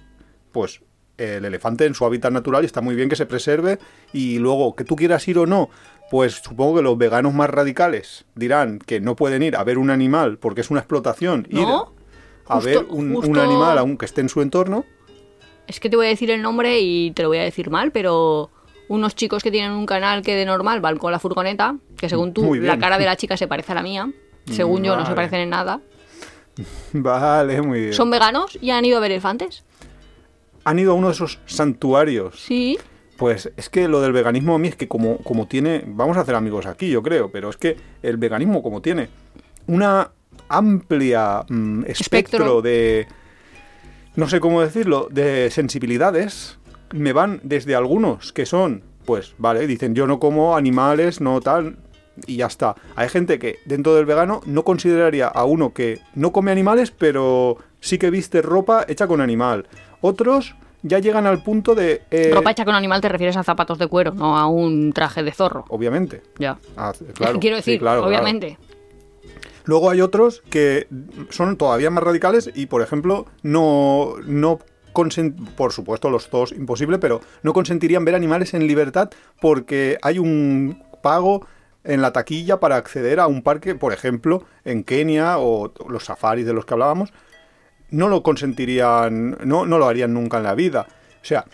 Speaker 2: pues, el elefante en su hábitat natural y está muy bien que se preserve y luego que tú quieras ir o no, pues supongo que los veganos más radicales dirán que no pueden ir a ver un animal porque es una explotación, ir
Speaker 1: ¿No?
Speaker 2: a
Speaker 1: Justo-
Speaker 2: ver un, animal aunque esté en su entorno.
Speaker 1: Es que te voy a decir el nombre y te lo voy a decir mal, pero unos chicos que tienen un canal que de normal van con la furgoneta, que según tú, la cara de la chica se parece a la mía. Según yo, no se parecen en nada. [LAUGHS]
Speaker 2: Vale, muy bien.
Speaker 1: Son veganos y han ido a ver elefantes.
Speaker 2: Han ido a uno de esos santuarios.
Speaker 1: Sí.
Speaker 2: Pues es que lo del veganismo a mí es que como, como tiene, vamos a hacer amigos aquí, yo creo, pero es que el veganismo como tiene una amplia mm, espectro,
Speaker 1: Espectro.
Speaker 2: de, no sé cómo decirlo, de sensibilidades, me van desde algunos que son, pues vale, dicen yo no como animales, no tal, y ya está. Hay gente que dentro del vegano no consideraría a uno que no come animales, pero sí que viste ropa hecha con animal. Otros ya llegan al punto de... eh,
Speaker 1: Ropa hecha con animal te refieres a zapatos de cuero, no a un traje de zorro.
Speaker 2: Obviamente.
Speaker 1: Ya.
Speaker 2: Ah, claro, [LAUGHS]
Speaker 1: quiero decir,
Speaker 2: claro.
Speaker 1: obviamente.
Speaker 2: Luego hay otros que son todavía más radicales y, por ejemplo, no, no por supuesto los dos imposible, pero no consentirían ver animales en libertad porque hay un pago en la taquilla para acceder a un parque, por ejemplo, en Kenia o los safaris de los que hablábamos, no lo consentirían, no, no lo harían nunca en la vida. O sea,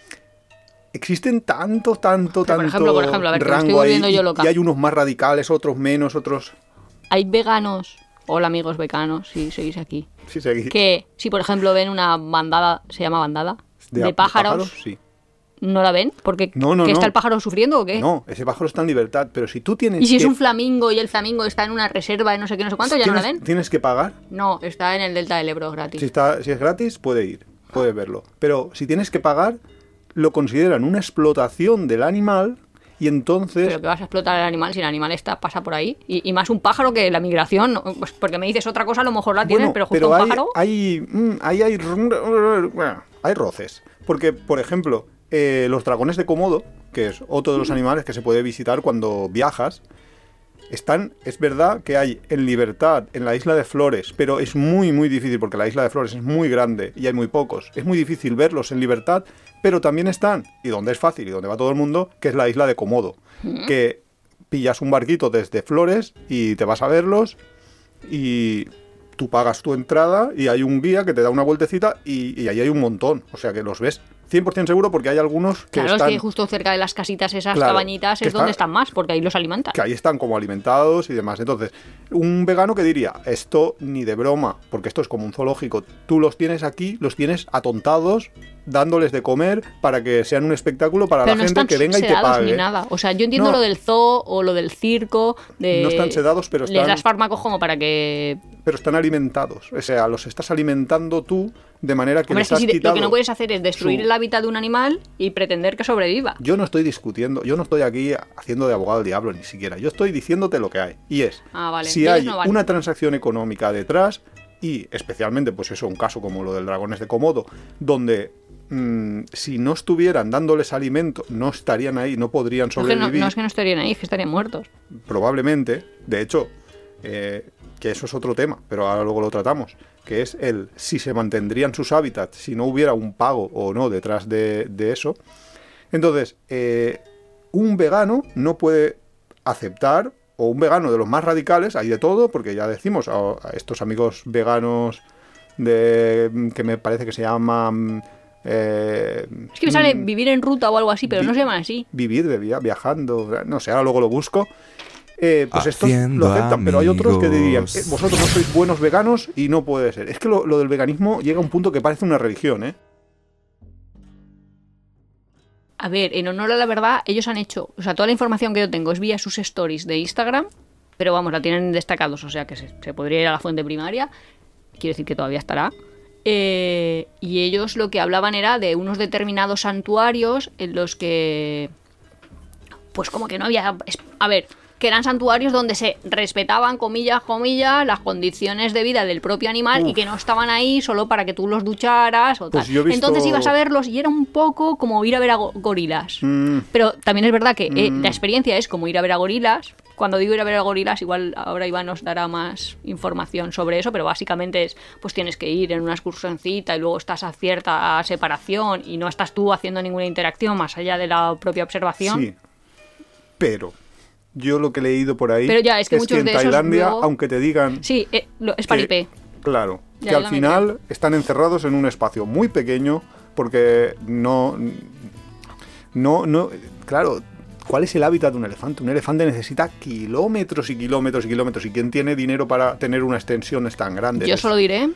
Speaker 2: existen tanto, tanto,
Speaker 1: Pero, por
Speaker 2: tanto
Speaker 1: ejemplo, por ejemplo, a ver,
Speaker 2: rango ahí
Speaker 1: yo
Speaker 2: y-
Speaker 1: loca.
Speaker 2: y hay unos más radicales, otros menos, otros...
Speaker 1: Hay veganos, hola amigos veganos, si seguís aquí,
Speaker 2: Sí, seguí.
Speaker 1: que si por ejemplo ven una bandada, se llama bandada, de,
Speaker 2: de
Speaker 1: pájaros,
Speaker 2: Sí.
Speaker 1: No la ven, porque
Speaker 2: No, no,
Speaker 1: ¿que
Speaker 2: no.
Speaker 1: está el pájaro sufriendo o qué?
Speaker 2: No, ese pájaro está en libertad, pero si tú tienes
Speaker 1: Y si es un flamingo y el flamingo está en una reserva de no sé qué, no sé cuánto, ya no la ven.
Speaker 2: tienes que pagar,
Speaker 1: No, está en el delta del Ebro gratis.
Speaker 2: si, está, si es gratis, puede ir, puede verlo. Pero si tienes que pagar, lo consideran una explotación del animal y entonces...
Speaker 1: Pero que vas a explotar el animal si el animal está pasa por ahí. Y, y más un pájaro que la migración, pues porque me dices otra cosa, a lo mejor la tienes,
Speaker 2: Bueno,
Speaker 1: pero justo un
Speaker 2: hay,
Speaker 1: pájaro.
Speaker 2: hay, mm, hay, [LAUGHS] bueno, hay roces. Porque, por ejemplo, eh, los dragones de Komodo, que es otro de los animales que se puede visitar cuando viajas, están, es verdad que hay en libertad en la isla de Flores, pero es muy, muy difícil porque la isla de Flores es muy grande y hay muy pocos. Es muy difícil verlos en libertad, pero también están, y donde es fácil y donde va todo el mundo, que es la isla de Komodo, que pillas un barquito desde Flores y te vas a verlos y tú pagas tu entrada y hay un guía que te da una vueltecita y, y ahí hay un montón. O sea que los ves 100% seguro porque hay algunos que
Speaker 1: Claro,
Speaker 2: están...
Speaker 1: es que justo cerca de las casitas esas
Speaker 2: Claro,
Speaker 1: cabañitas es donde
Speaker 2: está-
Speaker 1: están más, porque ahí los alimentan.
Speaker 2: que ahí están como alimentados y demás. Entonces, un vegano que diría, esto ni de broma, porque esto es como un zoológico, tú los tienes aquí, los tienes atontados, dándoles de comer para que sean un espectáculo para
Speaker 1: Pero
Speaker 2: la
Speaker 1: no
Speaker 2: gente que venga y te
Speaker 1: sedados
Speaker 2: pague.
Speaker 1: ni nada. O sea, yo entiendo
Speaker 2: No.
Speaker 1: lo del zoo o lo del circo. De...
Speaker 2: No están sedados, pero
Speaker 1: Les
Speaker 2: están-
Speaker 1: das fármacos como para que.
Speaker 2: Pero están alimentados, o sea, los estás alimentando tú de manera que
Speaker 1: Hombre,
Speaker 2: les has
Speaker 1: si de- lo
Speaker 2: quitado
Speaker 1: que no puedes hacer es destruir
Speaker 2: su-
Speaker 1: el hábitat de un animal y pretender que sobreviva.
Speaker 2: Yo no estoy discutiendo, yo no estoy aquí haciendo de abogado del diablo ni siquiera. Yo estoy diciéndote lo que hay. Y es,
Speaker 1: Ah, vale.
Speaker 2: si hay
Speaker 1: no vale.
Speaker 2: una transacción económica detrás y especialmente, pues eso, un caso como lo del dragones de Komodo, donde mm, si no estuvieran dándoles alimento, no estarían ahí, no podrían
Speaker 1: no,
Speaker 2: sobrevivir.
Speaker 1: no es que no estarían ahí, es que estarían muertos.
Speaker 2: probablemente, de hecho, eh, que eso es otro tema, pero ahora luego lo tratamos, que es el si se mantendrían sus hábitats, si no hubiera un pago o no detrás de, de eso. Entonces, eh, un vegano no puede aceptar, o un vegano de los más radicales, hay de todo, porque ya decimos a, a estos amigos veganos de que me parece que se llaman... eh,
Speaker 1: Es que me sale
Speaker 2: mm,
Speaker 1: vivir en ruta o algo así, pero
Speaker 2: vi-
Speaker 1: no se llaman así.
Speaker 2: vivir viajando, no sé, ahora luego lo busco. Eh, pues estos
Speaker 3: Haciendo
Speaker 2: lo aceptan, pero hay otros que dirían. "Eh, vosotros no sois buenos veganos y no puede ser. Es que lo, lo del veganismo llega a un punto que parece una religión, ¿eh?
Speaker 1: A ver, en honor a la verdad, ellos han hecho, o sea, toda la información que yo tengo es vía sus stories de Instagram, pero vamos, la tienen destacados, o sea que se, se podría ir a la fuente primaria, quiero decir que todavía estará. Eh, y ellos lo que hablaban era de unos determinados santuarios en los que, pues como que no había, a ver, que eran santuarios donde se respetaban, comillas, comillas, las condiciones de vida del propio animal y que no estaban ahí solo para que tú los ducharas o
Speaker 2: Pues
Speaker 1: tal.
Speaker 2: visto-
Speaker 1: Entonces ibas a verlos y era un poco como ir a ver a go- gorilas.
Speaker 2: Mm,
Speaker 1: Pero también es verdad que eh,
Speaker 2: Mm.
Speaker 1: la experiencia es como ir a ver a gorilas, cuando digo ir a ver a gorilas, igual ahora Iván nos dará más información sobre eso, pero básicamente es, pues tienes que ir en una excursioncita y luego estás a cierta separación y no estás tú haciendo ninguna interacción más allá de la propia observación.
Speaker 2: Sí. Pero yo lo que he leído por ahí
Speaker 1: Pero ya, es que muchos
Speaker 2: en
Speaker 1: de esos
Speaker 2: Tailandia,
Speaker 1: luego-
Speaker 2: aunque te digan
Speaker 1: Sí, eh, lo- es
Speaker 2: que-
Speaker 1: paripé.
Speaker 2: Claro,
Speaker 1: Ya,
Speaker 2: que al final están encerrados en un espacio muy pequeño porque no no no claro, ¿cuál es el hábitat de un elefante? Un elefante necesita kilómetros y kilómetros y kilómetros y quién tiene dinero para tener una extensión tan grande?
Speaker 1: Yo
Speaker 2: Es-
Speaker 1: solo diré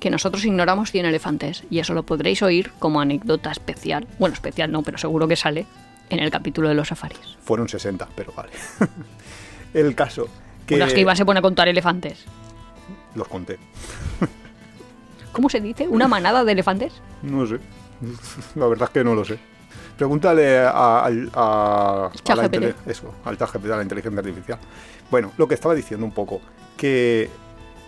Speaker 1: que nosotros ignoramos 100 elefantes y eso lo podréis oír como anécdota especial. Bueno, especial no, pero seguro que sale en el capítulo de los safaris.
Speaker 2: fueron 60, pero vale. [LAUGHS] el caso que
Speaker 1: Bueno, es que Iván se pone a contar elefantes.
Speaker 2: los conté.
Speaker 1: ¿Cómo se dice? ¿Una manada de elefantes?
Speaker 2: No sé. La verdad es que no lo sé. Pregúntale a, al- a- a la eso, al a la inteligencia artificial. Bueno, lo que estaba diciendo un poco, que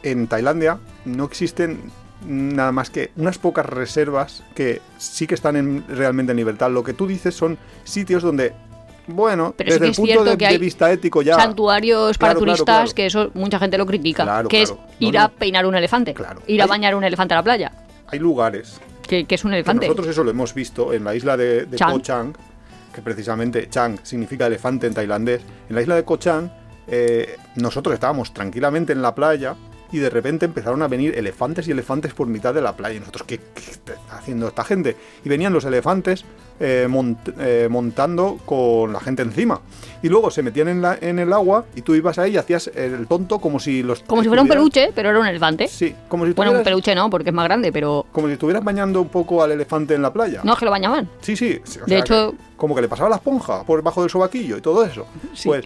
Speaker 2: en Tailandia no existen nada más que unas pocas reservas que sí que están en- realmente en libertad. Lo que tú dices son sitios donde, bueno,
Speaker 1: Pero sí
Speaker 2: desde el punto de,
Speaker 1: que
Speaker 2: de
Speaker 1: hay
Speaker 2: vista ético ya...
Speaker 1: Santuarios para
Speaker 2: Claro,
Speaker 1: turistas,
Speaker 2: claro.
Speaker 1: que eso mucha gente lo critica. Que es ir
Speaker 2: No,
Speaker 1: a
Speaker 2: no.
Speaker 1: peinar un elefante.
Speaker 2: Claro.
Speaker 1: Ir a
Speaker 2: Hay-
Speaker 1: bañar un elefante a la playa.
Speaker 2: Hay lugares
Speaker 1: Que, que es un
Speaker 2: Que
Speaker 1: elefante.
Speaker 2: nosotros eso lo hemos visto en la isla de, de
Speaker 1: Chang.
Speaker 2: Koh Chang, que precisamente Chang significa elefante en tailandés. En la isla de Koh Chang, eh, nosotros estábamos tranquilamente en la playa y de repente empezaron a venir elefantes y elefantes por mitad de la playa. Y nosotros, ¿qué, qué está haciendo esta gente? Y venían los elefantes eh, mont- eh, montando con la gente encima. Y luego se metían en, la- en el agua y tú ibas ahí y hacías el tonto como si los...
Speaker 1: Como si fuera un peluche, pero era un elefante.
Speaker 2: Sí, como si
Speaker 1: Bueno, un peluche no, porque es más grande, pero...
Speaker 2: Como si estuvieras bañando un poco al elefante en la playa.
Speaker 1: No, es que lo bañaban.
Speaker 2: Sí, sí. sí,
Speaker 1: De hecho-
Speaker 2: que- como que le pasaba la esponja por debajo del sobaquillo y todo eso.
Speaker 1: Sí.
Speaker 2: Pues.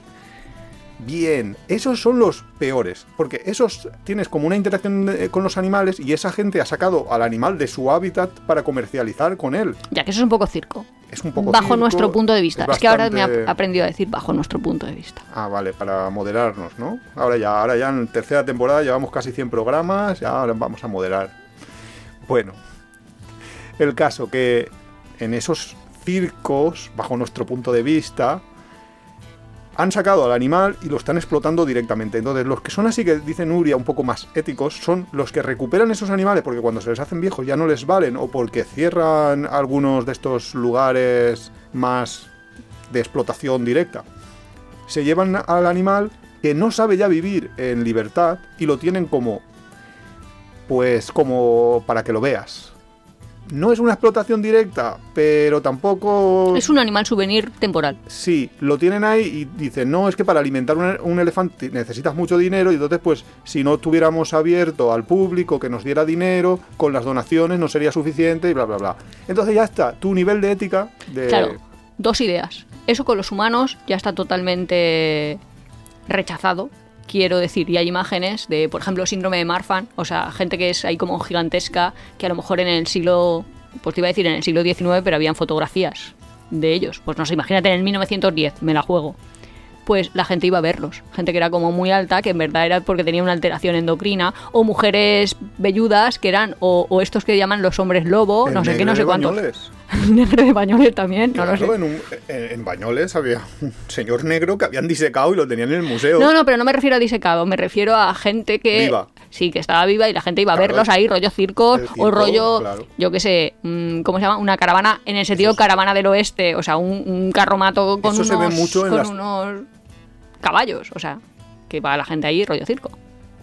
Speaker 2: Bien, esos son los peores, porque esos tienes como una interacción eh, con los animales y esa gente ha sacado al animal de su hábitat para comercializar con él.
Speaker 1: Ya que eso es un poco circo.
Speaker 2: Es un poco
Speaker 1: bajo
Speaker 2: circo,
Speaker 1: nuestro punto de vista. Es, que ahora me he aprendido a decir bajo nuestro punto de vista.
Speaker 2: Ah, vale, para moderarnos, ¿no? Ahora ya, ahora ya en tercera temporada llevamos casi 100 programas, ya ahora vamos a moderar. Bueno, el caso que en esos circos, bajo nuestro punto de vista, han sacado al animal y lo están explotando directamente. Entonces, los que son así que dicen Nuria un poco más éticos son los que recuperan esos animales porque cuando se les hacen viejos ya no les valen o porque cierran algunos de estos lugares más de explotación directa. Se llevan al animal que no sabe ya vivir en libertad y lo tienen como pues como para que lo veas. No es una explotación directa, pero tampoco
Speaker 1: Es un animal souvenir temporal.
Speaker 2: Sí, lo tienen ahí y dicen, no, es que para alimentar un, un elefante necesitas mucho dinero y entonces pues si no tuviéramos abierto al público que nos diera dinero, con las donaciones no sería suficiente y bla, bla, bla. Entonces ya está, tu nivel de ética de...
Speaker 1: Claro, dos ideas. Eso con los humanos ya está totalmente rechazado. Quiero decir, y hay imágenes de, por ejemplo, síndrome de Marfan, o sea, gente que es ahí como gigantesca, que a lo mejor en el siglo, pues te iba a decir en el siglo XIX, pero habían fotografías de ellos. Pues no sé, imagínate en el 1910, me la juego. Pues la gente iba a verlos. Gente que era como muy alta, que en verdad era porque tenía una alteración endocrina, o mujeres velludas que eran, o, o estos que llaman los hombres lobo,
Speaker 2: El
Speaker 1: no sé qué, no sé cuántos.
Speaker 2: Bañoles. [LAUGHS]
Speaker 1: negro de Bañoles también, no lo
Speaker 2: Claro,
Speaker 1: sé.
Speaker 2: en, un- en- en Bañoles había un señor negro que habían disecado y lo tenían en el museo.
Speaker 1: No, no, pero no me refiero a disecado, me refiero a gente que...
Speaker 2: Viva.
Speaker 1: Sí, que estaba viva y la gente iba a
Speaker 2: Claro,
Speaker 1: verlos ahí, rollo circos,
Speaker 2: circo,
Speaker 1: o rollo,
Speaker 2: claro.
Speaker 1: yo qué sé, mm, ¿cómo se llama? Una caravana, en el sentido caravana del oeste, o sea, un, un carromato con,
Speaker 2: Eso se ve
Speaker 1: unos,
Speaker 2: mucho en
Speaker 1: con
Speaker 2: las-
Speaker 1: unos caballos, o sea, que va la gente ahí, rollo circo.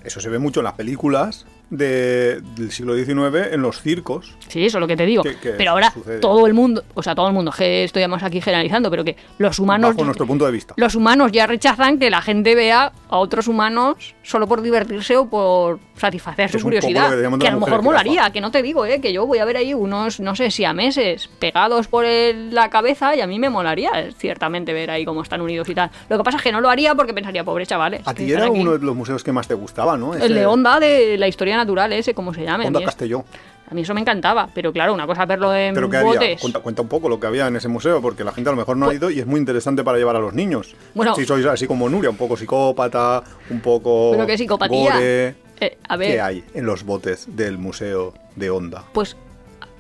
Speaker 2: Eso se ve mucho en las películas de- del siglo XIX, en los circos.
Speaker 1: Sí, eso es lo que te digo.
Speaker 2: Que- que
Speaker 1: pero ahora
Speaker 2: sucede.
Speaker 1: todo el mundo, o sea, todo el mundo, que estamos aquí generalizando, pero que los humanos...
Speaker 2: bajo nuestro punto de vista.
Speaker 1: Los humanos ya rechazan que la gente vea a otros humanos solo por divertirse o por satisfacer su curiosidad.
Speaker 2: que
Speaker 1: a lo mejor molaría, que no te digo, ¿eh? que yo voy a ver ahí unos, no sé si a meses pegados por el- la cabeza y a mí me molaría eh, ciertamente ver ahí cómo están unidos y tal. Lo que pasa es que no lo haría porque pensaría, pobre chavales.
Speaker 2: A ti era
Speaker 1: aquí".
Speaker 2: uno de los museos que más te gustaba, ¿no?
Speaker 1: El de Onda de la historia natural, ese, como se llame.
Speaker 2: Onda Castelló.
Speaker 1: a mí eso me encantaba, pero claro, una cosa es verlo en
Speaker 2: Pero había,
Speaker 1: botes.
Speaker 2: cuenta, cuenta un poco lo que había en ese museo, porque la gente a lo mejor no ha ido y es muy interesante para llevar a los niños.
Speaker 1: Bueno.
Speaker 2: si sois así como Nuria, un poco psicópata, un poco
Speaker 1: Pero qué psicopatía.
Speaker 2: gore.
Speaker 1: Eh, a ver,
Speaker 2: ¿Qué hay en los botes del museo de Onda?
Speaker 1: pues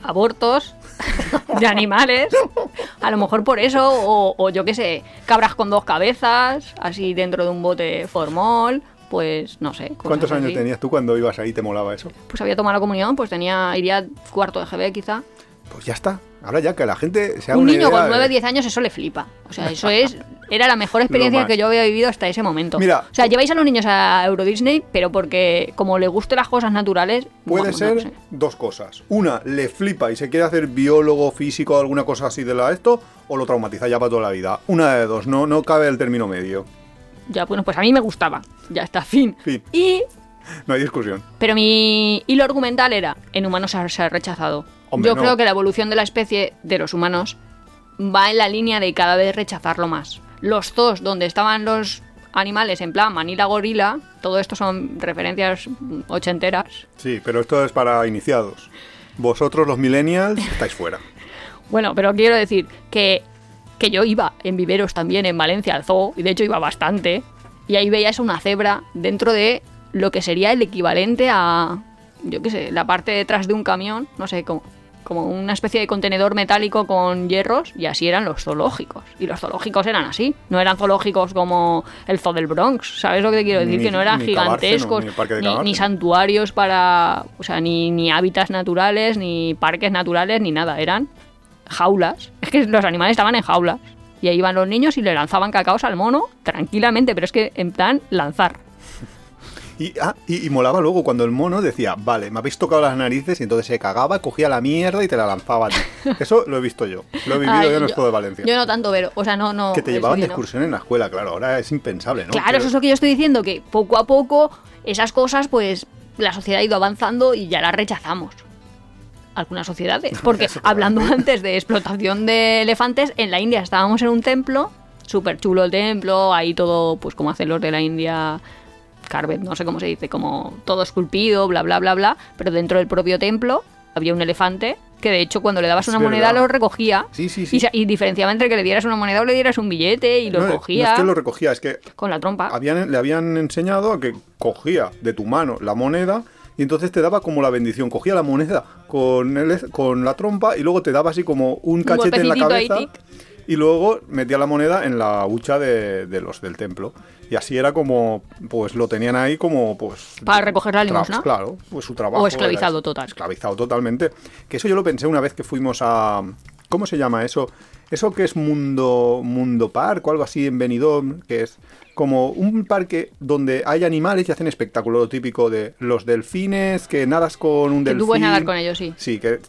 Speaker 1: abortos [LAUGHS] de animales A lo mejor por eso, o, o yo qué sé, cabras con dos cabezas, así dentro de un bote formol, pues no sé.
Speaker 2: ¿Cuántos años
Speaker 1: así.
Speaker 2: tenías tú cuando ibas ahí y te molaba eso?
Speaker 1: Pues había tomado la comunión, pues tenía, iría cuarto de GB quizá.
Speaker 2: Pues ya está. Ahora ya que la gente se haga
Speaker 1: Un
Speaker 2: una
Speaker 1: niño
Speaker 2: idea
Speaker 1: con
Speaker 2: de-
Speaker 1: 9, 10 años, eso le flipa. O sea, eso es. [LAUGHS] Era la mejor experiencia que yo había vivido hasta ese momento.
Speaker 2: Mira.
Speaker 1: o sea, lleváis a los niños a Euro Disney, pero porque como le gusten las cosas naturales.
Speaker 2: Puede ser
Speaker 1: sé.
Speaker 2: dos cosas. Una, le flipa y se quiere hacer biólogo, físico, alguna cosa así de la esto, o lo traumatiza ya para toda la vida. Una de dos, no, no cabe el término medio.
Speaker 1: Ya, bueno, pues a mí me gustaba. Ya está, fin.
Speaker 2: Fin.
Speaker 1: Y.
Speaker 2: No hay discusión.
Speaker 1: Pero mi hilo argumental era: en humanos se ha, rechazado.
Speaker 2: Hombre,
Speaker 1: yo
Speaker 2: no.
Speaker 1: creo que la evolución de la especie de los humanos va en la línea de cada vez rechazarlo más. Los zoos donde estaban los animales en plan manila gorila, todo esto son referencias ochenteras.
Speaker 2: Sí, pero esto es para iniciados. Vosotros, los millennials, estáis fuera. [LAUGHS]
Speaker 1: Bueno, pero quiero decir que, que yo iba en viveros también en Valencia al zoo, y de hecho iba bastante, y ahí veías una cebra dentro de lo que sería el equivalente a, yo qué sé, la parte detrás de un camión, no sé, como, como una especie de contenedor metálico con hierros, y así eran los zoológicos. Y los zoológicos eran así, no eran zoológicos como el zoo del Bronx, ¿sabes lo que te quiero decir?
Speaker 2: Ni-
Speaker 1: que no eran gigantescos,
Speaker 2: ni
Speaker 1: ni, santuarios para, o sea, ni, ni hábitats naturales, ni parques naturales, ni nada, eran jaulas. Es que los animales estaban en jaulas. Y ahí iban los niños y le lanzaban cacaos al mono tranquilamente, pero es que en plan lanzar.
Speaker 2: Y, ah, y, y molaba luego cuando el mono decía, vale, me habéis tocado las narices y entonces se cagaba, cogía la mierda y te la lanzaba a ti. [LAUGHS] Eso lo he visto yo. Lo he vivido
Speaker 1: Ay,
Speaker 2: yo en el Zoo de Valencia.
Speaker 1: Yo no tanto, pero, o sea, no, no.
Speaker 2: que te llevaban de
Speaker 1: no.
Speaker 2: excursión en la escuela, claro, ahora es impensable, ¿no?
Speaker 1: Claro,
Speaker 2: Pero-
Speaker 1: eso es lo que yo estoy diciendo, que poco a poco esas cosas, pues la sociedad ha ido avanzando y ya las rechazamos. Algunas sociedades. [LAUGHS] Porque hablando [LAUGHS] antes de explotación de elefantes, en la India estábamos en un templo, súper chulo el templo, ahí todo, pues como hacen los de la India, carved, no sé cómo se dice, como todo esculpido, bla, bla, bla, bla. Pero dentro del propio templo había un elefante que de hecho cuando le dabas
Speaker 2: Es
Speaker 1: una moneda lo recogía.
Speaker 2: Sí, sí, sí.
Speaker 1: Y, diferenciaba entre que le dieras una moneda o le dieras un billete y lo
Speaker 2: no, no
Speaker 1: cogía
Speaker 2: es que lo recogía, es que
Speaker 1: con la trompa.
Speaker 2: habían, le habían enseñado a que cogía de tu mano la moneda y entonces te daba como la bendición. Cogía la moneda con, el- con la trompa y luego te daba así como un cachete en la
Speaker 1: ahí,
Speaker 2: cabeza. Y luego metía la moneda en la hucha de, de los del templo. Y así era como, pues lo tenían ahí como, pues...
Speaker 1: Para recoger la limosna.
Speaker 2: Claro, pues su trabajo.
Speaker 1: O esclavizado total.
Speaker 2: Esclavizado totalmente. Que eso yo lo pensé una vez que fuimos a... ¿Cómo se llama eso? Eso que es Mundo, Mundo Park o algo así en Benidorm, que es como un parque donde hay animales y hacen espectáculo lo típico de los delfines, que nadas con un
Speaker 1: Que
Speaker 2: delfín.
Speaker 1: tú puedes nadar con ellos, sí.
Speaker 2: Sí, que...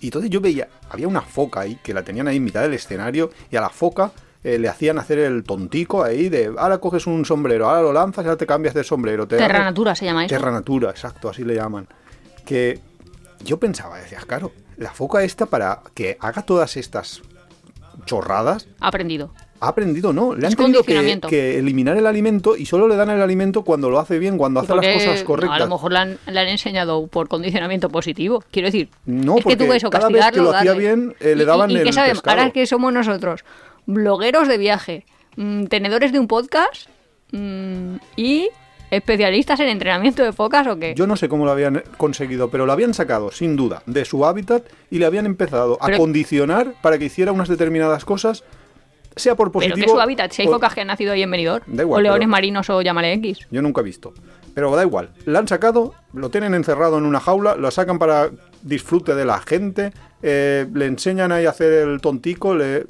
Speaker 2: Y entonces yo veía, había una foca ahí, que la tenían ahí en mitad del escenario, y a la foca eh, le hacían hacer el tontico ahí de, ahora coges un sombrero, ahora lo lanzas ahora te cambias de sombrero. Te
Speaker 1: Terra
Speaker 2: haces-
Speaker 1: Natura se llama eso.
Speaker 2: Terra Natura, exacto, así le llaman. Que yo pensaba, decías, claro, la foca esta para que haga todas estas chorradas,
Speaker 1: Aprendido.
Speaker 2: Ha aprendido, ¿no? Le han tenido que, que eliminar el alimento y solo le dan el alimento cuando lo hace bien, cuando hace las
Speaker 1: Porque,
Speaker 2: cosas
Speaker 1: no,
Speaker 2: correctas.
Speaker 1: a lo mejor le han, le han enseñado por condicionamiento positivo. Quiero decir,
Speaker 2: No,
Speaker 1: es que tú
Speaker 2: porque
Speaker 1: eso,
Speaker 2: cada vez que lo hacía
Speaker 1: darle.
Speaker 2: bien, eh, le
Speaker 1: Y-
Speaker 2: daban
Speaker 1: y, y
Speaker 2: el
Speaker 1: qué sabemos?
Speaker 2: pescado.
Speaker 1: Ahora que somos nosotros, blogueros de viaje, mm, tenedores de un podcast mm, y especialistas en entrenamiento de focas o qué.
Speaker 2: Yo no sé cómo lo habían conseguido, pero lo habían sacado, sin duda, de su hábitat y le habían empezado a condicionar para que hiciera unas determinadas cosas, sea por
Speaker 1: Pero
Speaker 2: positivo...
Speaker 1: que su hábitat, si hay
Speaker 2: o-
Speaker 1: focas que han nacido ahí en Benidorm,
Speaker 2: Da igual,
Speaker 1: o leones
Speaker 2: pero-
Speaker 1: marinos o llámale X.
Speaker 2: Yo nunca he visto. Pero da igual. La han sacado, lo tienen encerrado en una jaula, lo sacan para disfrute de la gente, eh, le enseñan ahí a hacer el tontico, le...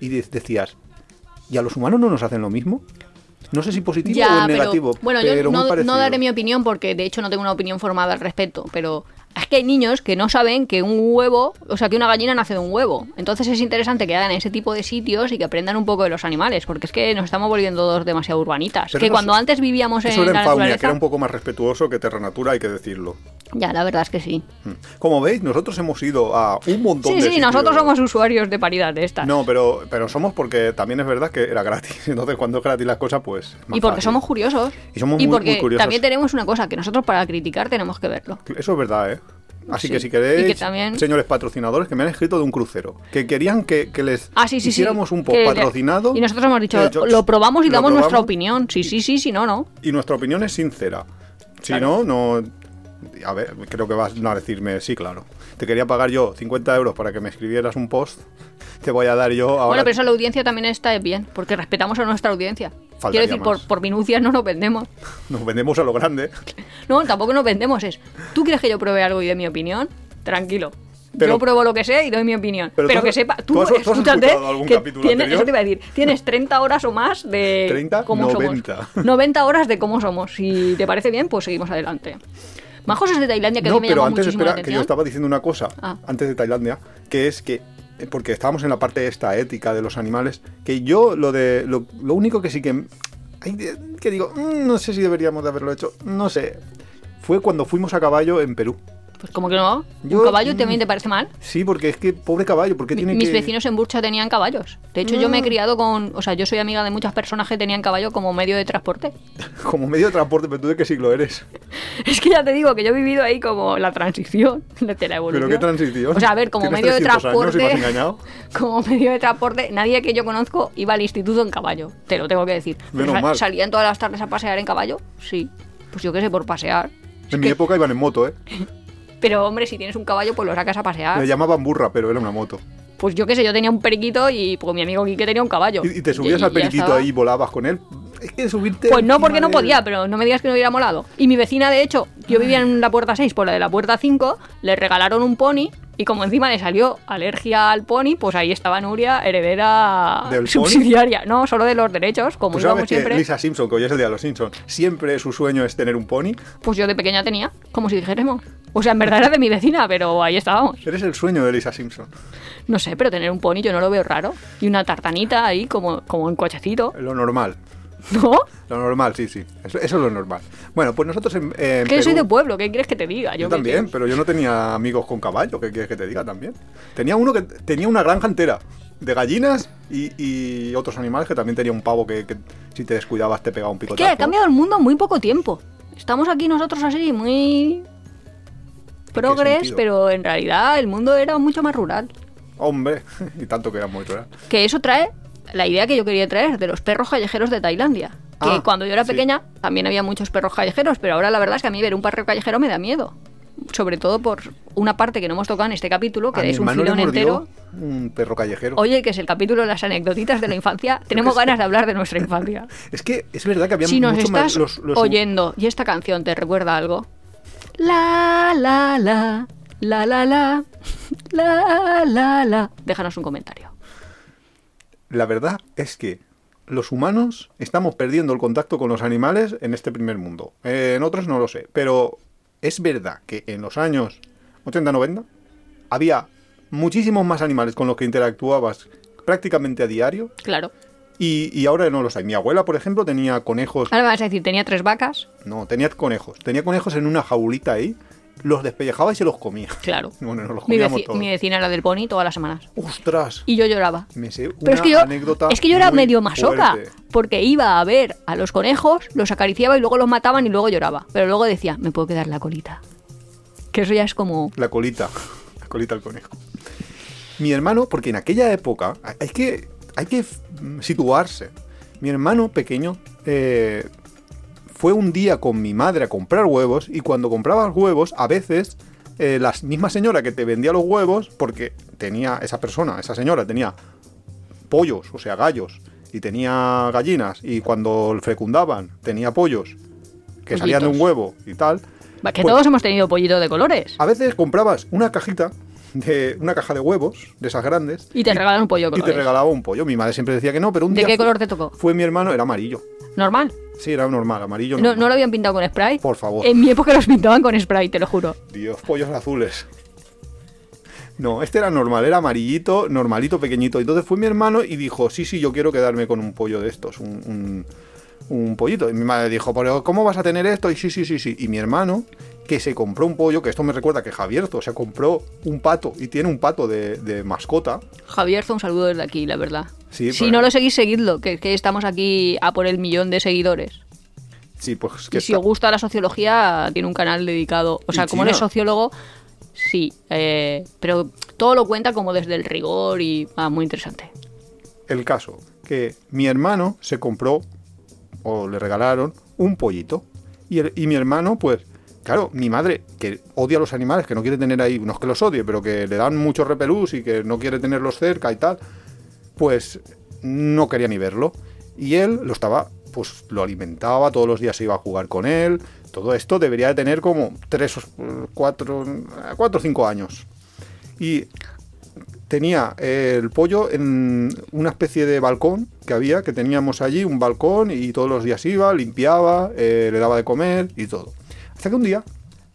Speaker 2: y de- decías, ¿y a los humanos no nos hacen lo mismo? No sé si positivo o
Speaker 1: pero-
Speaker 2: negativo.
Speaker 1: bueno,
Speaker 2: pero
Speaker 1: yo no, no daré mi opinión porque de hecho no tengo una opinión formada al respecto, pero es que hay niños que no saben que un huevo, o sea, que una gallina nace de un huevo. Entonces es interesante que hagan ese tipo de sitios y que aprendan un poco de los animales, porque es que nos estamos volviendo todos demasiado urbanitas.
Speaker 2: Pero
Speaker 1: que
Speaker 2: eso-
Speaker 1: cuando antes vivíamos
Speaker 2: Eso
Speaker 1: en
Speaker 2: era
Speaker 1: la
Speaker 2: en Faunia, que
Speaker 1: naturaleza...
Speaker 2: era un poco más respetuoso que Terra Natura, hay que decirlo.
Speaker 1: Ya, la verdad es que sí.
Speaker 2: Mm. Como veis, nosotros hemos ido a un montón
Speaker 1: Sí,
Speaker 2: de
Speaker 1: sí,
Speaker 2: sitios.
Speaker 1: nosotros somos usuarios de paridad de estas.
Speaker 2: No, pero, pero somos porque también es verdad que era gratis. [LAUGHS] Entonces, cuando es gratis las cosas, pues. más
Speaker 1: y porque
Speaker 2: fácil.
Speaker 1: somos curiosos.
Speaker 2: Y somos muy-
Speaker 1: porque
Speaker 2: muy curiosos.
Speaker 1: también tenemos una cosa, que nosotros para criticar tenemos que verlo.
Speaker 2: Eso es verdad, ¿eh? Así
Speaker 1: Sí.
Speaker 2: que si queréis,
Speaker 1: que también-
Speaker 2: señores patrocinadores, que me han escrito de un crucero, que querían que, que les
Speaker 1: Ah, sí, sí, sí.
Speaker 2: hiciéramos un
Speaker 1: Que-
Speaker 2: patrocinado.
Speaker 1: Y nosotros hemos dicho,
Speaker 2: yo-
Speaker 1: lo probamos y
Speaker 2: lo
Speaker 1: damos nuestra opinión. Sí, sí, sí, sí, no, no.
Speaker 2: Y nuestra opinión es sincera. Si
Speaker 1: Claro.
Speaker 2: no, no. A ver, creo que vas a decirme, sí, claro. Te quería pagar yo 50 euros para que me escribieras un post. Te voy a dar yo ahora.
Speaker 1: Bueno, pero eso la audiencia también está bien, porque respetamos a nuestra audiencia.
Speaker 2: Faltaría
Speaker 1: Quiero decir, por, por minucias no nos vendemos. [LAUGHS]
Speaker 2: Nos vendemos a lo grande. [LAUGHS]
Speaker 1: No, tampoco nos vendemos. Es, ¿tú quieres que yo pruebe algo y dé mi opinión? Tranquilo.
Speaker 2: Pero-
Speaker 1: yo pruebo lo que sé y doy mi opinión.
Speaker 2: Pero
Speaker 1: Pero,
Speaker 2: tú
Speaker 1: que sepa,
Speaker 2: tú
Speaker 1: tú,
Speaker 2: has- tú has
Speaker 1: escúchate
Speaker 2: algún
Speaker 1: que
Speaker 2: capítulo
Speaker 1: tienes,
Speaker 2: anterior.
Speaker 1: eso te iba a decir, tienes [LAUGHS] 30 horas o más de
Speaker 2: 30,
Speaker 1: cómo
Speaker 2: 90.
Speaker 1: somos. 90 horas de cómo somos. Si te parece bien, pues seguimos adelante. Más cosas de Tailandia que a
Speaker 2: no,
Speaker 1: mí me
Speaker 2: pero antes
Speaker 1: la
Speaker 2: espera, que yo estaba diciendo una cosa,
Speaker 1: Ah.
Speaker 2: antes de Tailandia, que es que, eh, porque estábamos en la parte esta ética de los animales, que yo lo de, lo, lo único que sí que, que digo, "Mm, no sé si deberíamos de haberlo hecho, no sé, fue cuando fuimos a caballo en Perú.
Speaker 1: Pues como que no.
Speaker 2: Yo-
Speaker 1: ¿Un caballo
Speaker 2: mm,
Speaker 1: también te parece mal?
Speaker 2: Sí, porque es que, pobre caballo, porque
Speaker 1: Mi-
Speaker 2: tiene
Speaker 1: Mis
Speaker 2: que...
Speaker 1: vecinos en Burcha tenían caballos. De hecho, yo me he
Speaker 2: Mm.
Speaker 1: criado con. O sea, yo soy amiga de muchas personas que tenían caballo como medio de transporte. [LAUGHS]
Speaker 2: Como medio de transporte, pero tú de qué siglo eres. [LAUGHS]
Speaker 1: Es que ya te digo que yo he vivido ahí como la transición [LAUGHS] de la evolución.
Speaker 2: Pero qué transición.
Speaker 1: O sea, a ver, como medio de
Speaker 2: 300 años y me has
Speaker 1: transporte.
Speaker 2: engañado.
Speaker 1: Como medio de transporte, nadie que yo conozco iba al instituto en caballo. Te lo tengo que decir.
Speaker 2: Menos mal.
Speaker 1: ¿Salían todas las tardes a pasear en caballo? Sí. Pues yo qué sé, por pasear. Es
Speaker 2: En mi
Speaker 1: que-
Speaker 2: época iban en moto, ¿eh?
Speaker 1: Pero hombre, si tienes un caballo, pues lo sacas a pasear.
Speaker 2: Me llamaban burra, pero era una moto.
Speaker 1: Pues yo qué sé, yo tenía un periquito y pues, mi amigo Quique tenía un caballo.
Speaker 2: Y, y te subías
Speaker 1: Y-
Speaker 2: al periquito ahí y volabas con él. Es que subirte.
Speaker 1: Pues no, porque no podía, pero no me digas que no hubiera molado. Y mi vecina, de hecho, yo vivía en la puerta 6, por la de la puerta 5, le regalaron un pony y como encima le salió alergia al pony, pues ahí estaba Nuria, heredera
Speaker 2: ¿Del pony?
Speaker 1: subsidiaria. No, solo de los derechos, como
Speaker 2: Pues
Speaker 1: íbamos
Speaker 2: sabes que
Speaker 1: siempre.
Speaker 2: Lisa Simpson, que hoy es el día de los Simpsons, siempre su sueño es tener un pony.
Speaker 1: Pues yo de pequeña tenía, como si dijéramos. O sea, en verdad era de mi vecina, pero ahí estábamos.
Speaker 2: Eres el sueño de Lisa Simpson.
Speaker 1: No sé, pero tener un pony yo no lo veo raro. Y una tartanita ahí, como, como en cochecito.
Speaker 2: Lo normal.
Speaker 1: ¿No?
Speaker 2: Lo normal, sí, sí. Eso, eso es lo normal. Bueno, pues nosotros en. en
Speaker 1: Que yo soy de pueblo, ¿qué quieres que te diga?
Speaker 2: Yo también, pero yo no tenía amigos con caballo, ¿qué quieres que te diga también? Tenía uno que tenía una granja entera de gallinas y, y otros animales que también tenía un pavo que, que si te descuidabas te pegaba un
Speaker 1: Es
Speaker 2: picotazo.
Speaker 1: que ha cambiado el mundo en muy poco tiempo. Estamos aquí nosotros así, muy progres, pero en realidad el mundo era mucho más rural.
Speaker 2: Hombre, [LAUGHS] y tanto que era muy rural.
Speaker 1: Que eso trae la idea que yo quería traer de los perros callejeros de Tailandia. Que
Speaker 2: Ah,
Speaker 1: cuando yo era
Speaker 2: sí.
Speaker 1: pequeña también había muchos perros callejeros, pero ahora la verdad es que a mí ver un perro callejero me da miedo. Sobre todo por una parte que no hemos tocado en este capítulo, que
Speaker 2: A
Speaker 1: es un filón entero.
Speaker 2: un perro callejero.
Speaker 1: Oye, que es el capítulo de las anecdotitas de la infancia. Tenemos ganas de hablar de nuestra infancia. [LAUGHS]
Speaker 2: Es que es verdad que había
Speaker 1: Si nos estás
Speaker 2: más los, los-
Speaker 1: oyendo y esta canción te recuerda algo. La, la, la, la, la, la, la, la, la. Déjanos un comentario.
Speaker 2: La verdad es que los humanos estamos perdiendo el contacto con los animales en este primer mundo. En otros no lo sé, pero es verdad que en los años 80-90 había muchísimos más animales con los que interactuabas prácticamente a diario
Speaker 1: Claro.
Speaker 2: Y, y ahora no los hay. Mi abuela, por ejemplo, tenía conejos.
Speaker 1: Ahora vas a decir, tenía tres vacas.
Speaker 2: No, tenía conejos. Tenía conejos en una jaulita ahí, los despellejaba y se los comía.
Speaker 1: Claro. [LAUGHS]
Speaker 2: Bueno, nos los
Speaker 1: Mi,
Speaker 2: comíamos
Speaker 1: veci-
Speaker 2: todos.
Speaker 1: mi vecina era del pony todas las semanas.
Speaker 2: ¡Ostras!
Speaker 1: Y yo lloraba.
Speaker 2: Me sé una
Speaker 1: Pero es que yo,
Speaker 2: anécdota
Speaker 1: es que yo era medio masoca,
Speaker 2: fuerte.
Speaker 1: porque iba a ver a los conejos, los acariciaba y luego los mataban y luego lloraba. Pero luego decía, me puedo quedar la colita. Que eso ya es como...
Speaker 2: La colita. La colita del conejo. Mi hermano, porque en aquella época hay que, hay que situarse. Mi hermano pequeño eh, fue un día con mi madre a comprar huevos y cuando comprabas huevos, a veces eh, la misma señora que te vendía los huevos, porque tenía esa persona, esa señora tenía pollos, o sea, gallos, y tenía gallinas, y cuando fecundaban tenía pollos que salían de un
Speaker 1: Pollitos.
Speaker 2: huevo y tal,
Speaker 1: Que
Speaker 2: Pues-
Speaker 1: todos hemos tenido pollito de colores.
Speaker 2: a veces comprabas una cajita de una caja de huevos, de esas grandes,
Speaker 1: Y te regalan un pollo de
Speaker 2: y te regalaba un pollo. Mi madre siempre decía que no, pero un
Speaker 1: ¿De
Speaker 2: día
Speaker 1: qué
Speaker 2: fue-
Speaker 1: color te tocó?
Speaker 2: Fue mi hermano, era amarillo.
Speaker 1: ¿Normal?
Speaker 2: Sí, era normal, amarillo.
Speaker 1: No. ¿No lo habían pintado con spray?
Speaker 2: Por favor.
Speaker 1: En mi época los pintaban con spray, te lo juro.
Speaker 2: Dios, pollos azules. No, este era normal, era amarillito, normalito, pequeñito. Entonces fue mi hermano y dijo, sí, sí, yo quiero quedarme con un pollo de estos, un, un- un pollito. Y mi madre dijo, pero ¿cómo vas a tener esto? Y sí, sí, sí, sí. Y mi hermano, que se compró un pollo, que esto me recuerda que Javierzo se compró un pato y tiene un pato de, de mascota.
Speaker 1: Javier, un saludo desde aquí, la verdad.
Speaker 2: Sí,
Speaker 1: si
Speaker 2: pues-
Speaker 1: no lo seguís, seguidlo, que, que estamos aquí a por el millón de seguidores.
Speaker 2: Sí, pues que
Speaker 1: Y si
Speaker 2: está-
Speaker 1: os gusta la sociología, tiene un canal dedicado. O sea,
Speaker 2: ¿Y
Speaker 1: como eres sociólogo, sí. eh, pero todo lo cuenta como desde el rigor y. Ah, muy interesante.
Speaker 2: el caso, que mi hermano se compró, o le regalaron, un pollito. Y, el- y mi hermano, pues, claro, mi madre, que odia a los animales, que no quiere tener ahí, no es que los odie, pero que le dan mucho repelús y que no quiere tenerlos cerca y tal, pues no quería ni verlo. Y él lo estaba, pues lo alimentaba, todos los días se iba a jugar con él. Todo esto debería de tener como 3 o 4, 4 o 5 años. Y tenía el pollo en una especie de balcón que había, que teníamos allí, un balcón, y todos los días iba, limpiaba, eh, le daba de comer y todo. Hasta que un día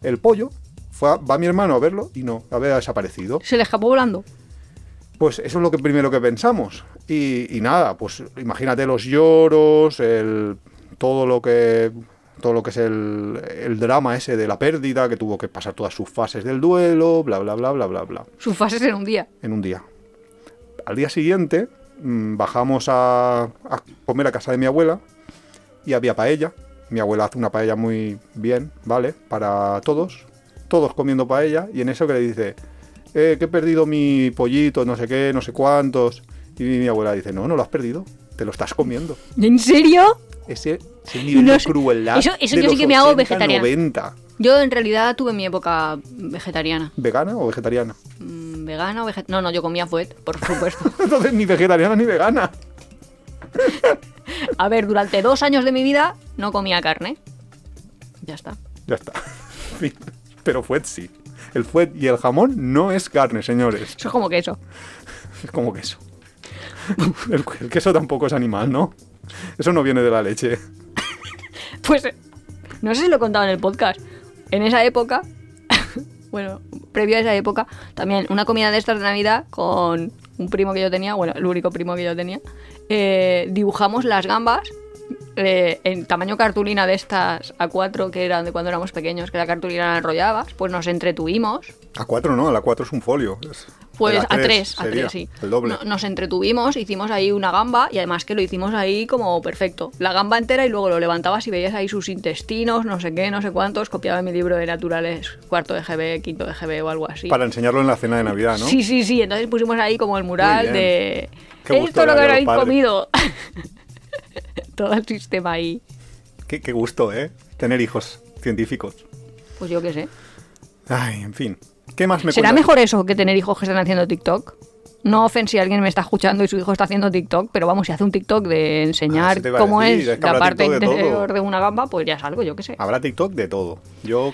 Speaker 2: el pollo fue a- va mi hermano a verlo y no, había desaparecido.
Speaker 1: Se le escapó volando.
Speaker 2: Pues eso es lo que primero que pensamos. Y, y nada, pues imagínate los lloros, el, todo lo que todo lo que es el, el drama ese de la pérdida, que tuvo que pasar todas sus fases del duelo, bla bla bla bla bla bla,
Speaker 1: Sus fases en un día.
Speaker 2: en un día. Al día siguiente mm, bajamos a, a comer a casa de mi abuela y había paella. Mi abuela hace una paella muy bien, ¿vale? Para todos, todos comiendo paella y en eso que le dice, eh, que he perdido mi pollito, no sé qué, no sé cuántos. Y mi abuela dice, no, no lo has perdido, te lo estás comiendo.
Speaker 1: ¿En serio?
Speaker 2: Ese es el nivel
Speaker 1: No
Speaker 2: de crueldad.
Speaker 1: Eso- eso
Speaker 2: de
Speaker 1: yo sí
Speaker 2: los
Speaker 1: que me hago
Speaker 2: 80,
Speaker 1: vegetariana.
Speaker 2: 90.
Speaker 1: Yo en realidad tuve mi época vegetariana.
Speaker 2: ¿Vegana o vegetariana?
Speaker 1: Mm, ¿Vegana o vegetariana? No, no, yo comía fuet, por supuesto. [LAUGHS]
Speaker 2: Entonces ni vegetariana ni vegana. [LAUGHS]
Speaker 1: A ver, durante dos años de mi vida no comía carne. Ya está.
Speaker 2: Ya está. [LAUGHS] Pero fuet sí. El fuet y el jamón no es carne, señores.
Speaker 1: Eso es como queso.
Speaker 2: Es como queso. El, el queso tampoco es animal, ¿no? Eso no viene de la leche. [LAUGHS]
Speaker 1: Pues no sé si lo he contado en el podcast. En esa época, [LAUGHS] bueno, previo a esa época, también una comida de estas de Navidad con un primo que yo tenía, bueno, el único primo que yo tenía, eh, dibujamos las gambas eh, en tamaño cartulina de estas A4 que eran de cuando éramos pequeños, que la cartulina la enrollabas, pues nos entretuvimos
Speaker 2: A cuatro no, la cuatro es un folio.
Speaker 1: Pues a tres, a
Speaker 2: sería
Speaker 1: tres, sí.
Speaker 2: El doble.
Speaker 1: No- nos entretuvimos, hicimos ahí una gamba y además que lo hicimos ahí como perfecto. La gamba entera y luego lo levantabas y veías ahí sus intestinos, no sé qué, no sé cuántos. Copiaba mi libro de naturales, cuarto de GB, quinto de GB o algo así.
Speaker 2: Para enseñarlo en la cena de Navidad, ¿no?
Speaker 1: Sí, sí, sí. Entonces pusimos ahí como el mural de...
Speaker 2: Qué
Speaker 1: Esto es lo que habéis comido. [LAUGHS] Todo el sistema ahí.
Speaker 2: Qué, qué gusto, ¿eh? Tener hijos científicos.
Speaker 1: Pues yo qué sé.
Speaker 2: Ay, en fin. ¿Qué más me
Speaker 1: ¿Será
Speaker 2: cuentas?
Speaker 1: mejor eso que tener hijos que están haciendo TikTok? No ofensi si alguien me está escuchando y su hijo está haciendo TikTok, pero vamos, si hace un TikTok de
Speaker 2: Ah,
Speaker 1: enseñar
Speaker 2: eso te iba a
Speaker 1: cómo
Speaker 2: decir,
Speaker 1: es,
Speaker 2: es que
Speaker 1: la parte
Speaker 2: TikTok. Ah.
Speaker 1: interior de una gamba, pues ya es algo, yo qué sé.
Speaker 2: Habrá TikTok de todo. Yo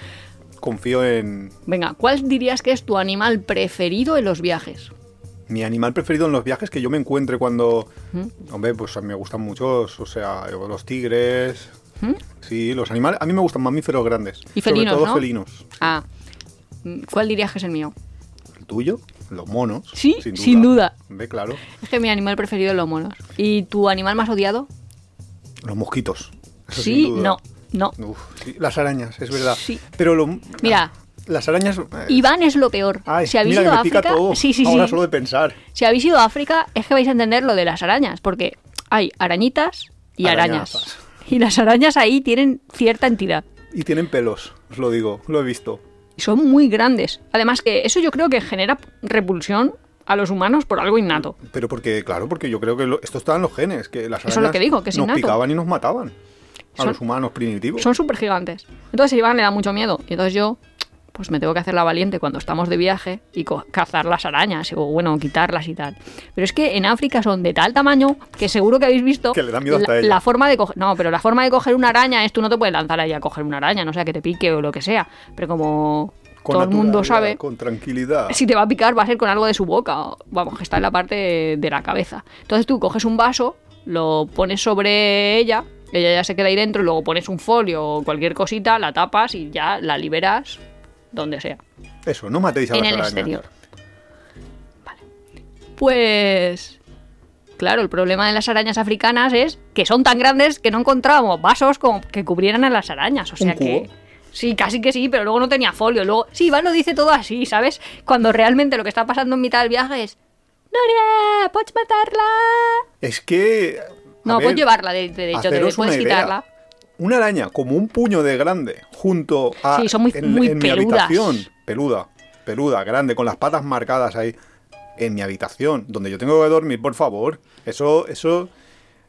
Speaker 2: confío en
Speaker 1: Venga, ¿cuál dirías que es tu animal preferido en los viajes?
Speaker 2: mi animal preferido en los viajes que yo me encuentre cuando...
Speaker 1: ¿Mm?
Speaker 2: Hombre, pues a mí me gustan muchos, o sea, los tigres...
Speaker 1: ¿Mm?
Speaker 2: Sí, los animales... A mí me gustan mamíferos grandes.
Speaker 1: Y felinos,
Speaker 2: Sobre todo
Speaker 1: ¿no?
Speaker 2: felinos.
Speaker 1: Ah, ¿cuál dirías que es el mío?
Speaker 2: ¿El tuyo? Los monos.
Speaker 1: Sí, sin duda.
Speaker 2: Ve, claro.
Speaker 1: Es que mi animal preferido es los monos. ¿Y tu animal más odiado?
Speaker 2: Los mosquitos. Eso
Speaker 1: sí, no, no.
Speaker 2: Uf, sí, las arañas, es verdad.
Speaker 1: Sí.
Speaker 2: Pero lo...
Speaker 1: Mira.
Speaker 2: Las arañas... eh,
Speaker 1: Iván es lo peor.
Speaker 2: Ay,
Speaker 1: si habéis
Speaker 2: mira,
Speaker 1: ido a África,
Speaker 2: todo.
Speaker 1: sí, sí,
Speaker 2: Ahora
Speaker 1: sí.
Speaker 2: solo de pensar.
Speaker 1: Si habéis ido a África, es que vais a entender lo de las arañas, porque hay arañitas y arañas. Y las arañas ahí tienen cierta entidad.
Speaker 2: Y tienen pelos, os lo digo, lo he visto.
Speaker 1: Y son muy grandes. Además que eso yo creo que genera repulsión a los humanos por algo innato.
Speaker 2: Pero porque, claro, porque yo creo que lo- esto está en los genes, que las
Speaker 1: Eso es
Speaker 2: arañas
Speaker 1: lo que digo, que es
Speaker 2: nos
Speaker 1: innato.
Speaker 2: picaban y nos mataban. A
Speaker 1: Son-
Speaker 2: los humanos primitivos.
Speaker 1: Son súper gigantes. Entonces Iván le da mucho miedo. Y entonces yo, pues me tengo que hacer la valiente cuando estamos de viaje y cazar las arañas, o bueno, quitarlas y tal. Pero es que en África son de tal tamaño que seguro que habéis visto
Speaker 2: Que le da miedo hasta
Speaker 1: la,
Speaker 2: ella.
Speaker 1: la forma de coger. No, pero la forma de coger una araña es tú no te puedes lanzar ahí a coger una araña, no sea que te pique o lo que sea. Pero como
Speaker 2: Con
Speaker 1: todo el mundo sabe.
Speaker 2: Con tranquilidad.
Speaker 1: Si te va a picar, va a ser con algo de su boca. o- Vamos, que está en la parte de la cabeza. Entonces tú coges un vaso, lo pones sobre ella, ella ya se queda ahí dentro, y luego pones un folio o cualquier cosita, la tapas y ya la liberas donde sea.
Speaker 2: Eso, no matéis a
Speaker 1: En
Speaker 2: las
Speaker 1: el
Speaker 2: arañas.
Speaker 1: exterior. Vale. Pues. Claro, el problema de las arañas africanas es que son tan grandes que no encontrábamos vasos como que cubrieran a las arañas. O sea
Speaker 2: ¿Un
Speaker 1: que. Sí, casi que sí, pero luego no tenía folio. Luego, sí, Iván lo dice todo así, ¿sabes? Cuando realmente lo que está pasando en mitad del viaje es. ¡Noria! ¿Puedes matarla?
Speaker 2: Es que.
Speaker 1: No,
Speaker 2: ver,
Speaker 1: puedes llevarla, de, de hecho, te puedes quitarla.
Speaker 2: Una araña como un puño de grande junto a.
Speaker 1: Sí, son muy-
Speaker 2: en,
Speaker 1: muy
Speaker 2: en mi habitación. Peluda, peluda, grande, con las patas marcadas ahí. En mi habitación, donde yo tengo que dormir, por favor. Eso, eso.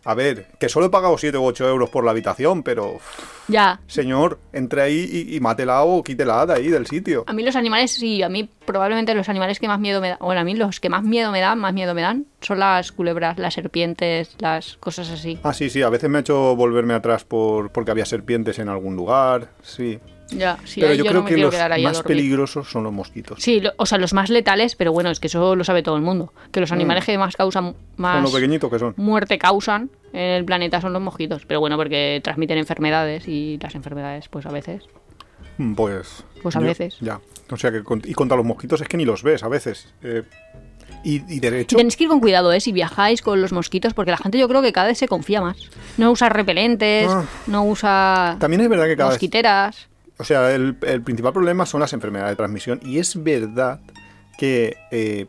Speaker 2: A ver, que solo he pagado 7 u 8 euros por la habitación, pero...
Speaker 1: Ya.
Speaker 2: Señor, entre ahí y, y mátela o quítela de ahí, del sitio.
Speaker 1: A mí los animales, sí, a mí probablemente los animales que más miedo me dan, bueno, a mí los que más miedo me dan, más miedo me dan, son las culebras, las serpientes, las cosas así.
Speaker 2: Ah, sí, sí, a veces me ha hecho volverme atrás por porque había serpientes en algún lugar, sí.
Speaker 1: Ya, sí,
Speaker 2: pero yo,
Speaker 1: yo,
Speaker 2: creo
Speaker 1: no
Speaker 2: que los más peligrosos son los mosquitos.
Speaker 1: Sí, lo- o sea, los más letales, pero bueno, es que eso lo sabe todo el mundo. Que los animales que más causan,
Speaker 2: Mm.
Speaker 1: Más
Speaker 2: lo pequeñitos que son.
Speaker 1: muerte causan en el planeta son los mosquitos. Pero bueno, porque transmiten enfermedades y las enfermedades, pues a veces.
Speaker 2: Mm, Pues...
Speaker 1: Pues a
Speaker 2: yo-
Speaker 1: veces.
Speaker 2: Ya. O sea que... con- Y contra los mosquitos es que ni los ves a veces. Eh, y, y de hecho...
Speaker 1: Tenéis que ir con cuidado, ¿eh? Si viajáis con los mosquitos, porque la gente yo creo que cada vez se confía más. No usa repelentes,
Speaker 2: Ah.
Speaker 1: no usa
Speaker 2: También es verdad que cada vez... O sea, el, el principal problema son las enfermedades de transmisión. Y es verdad que... eh,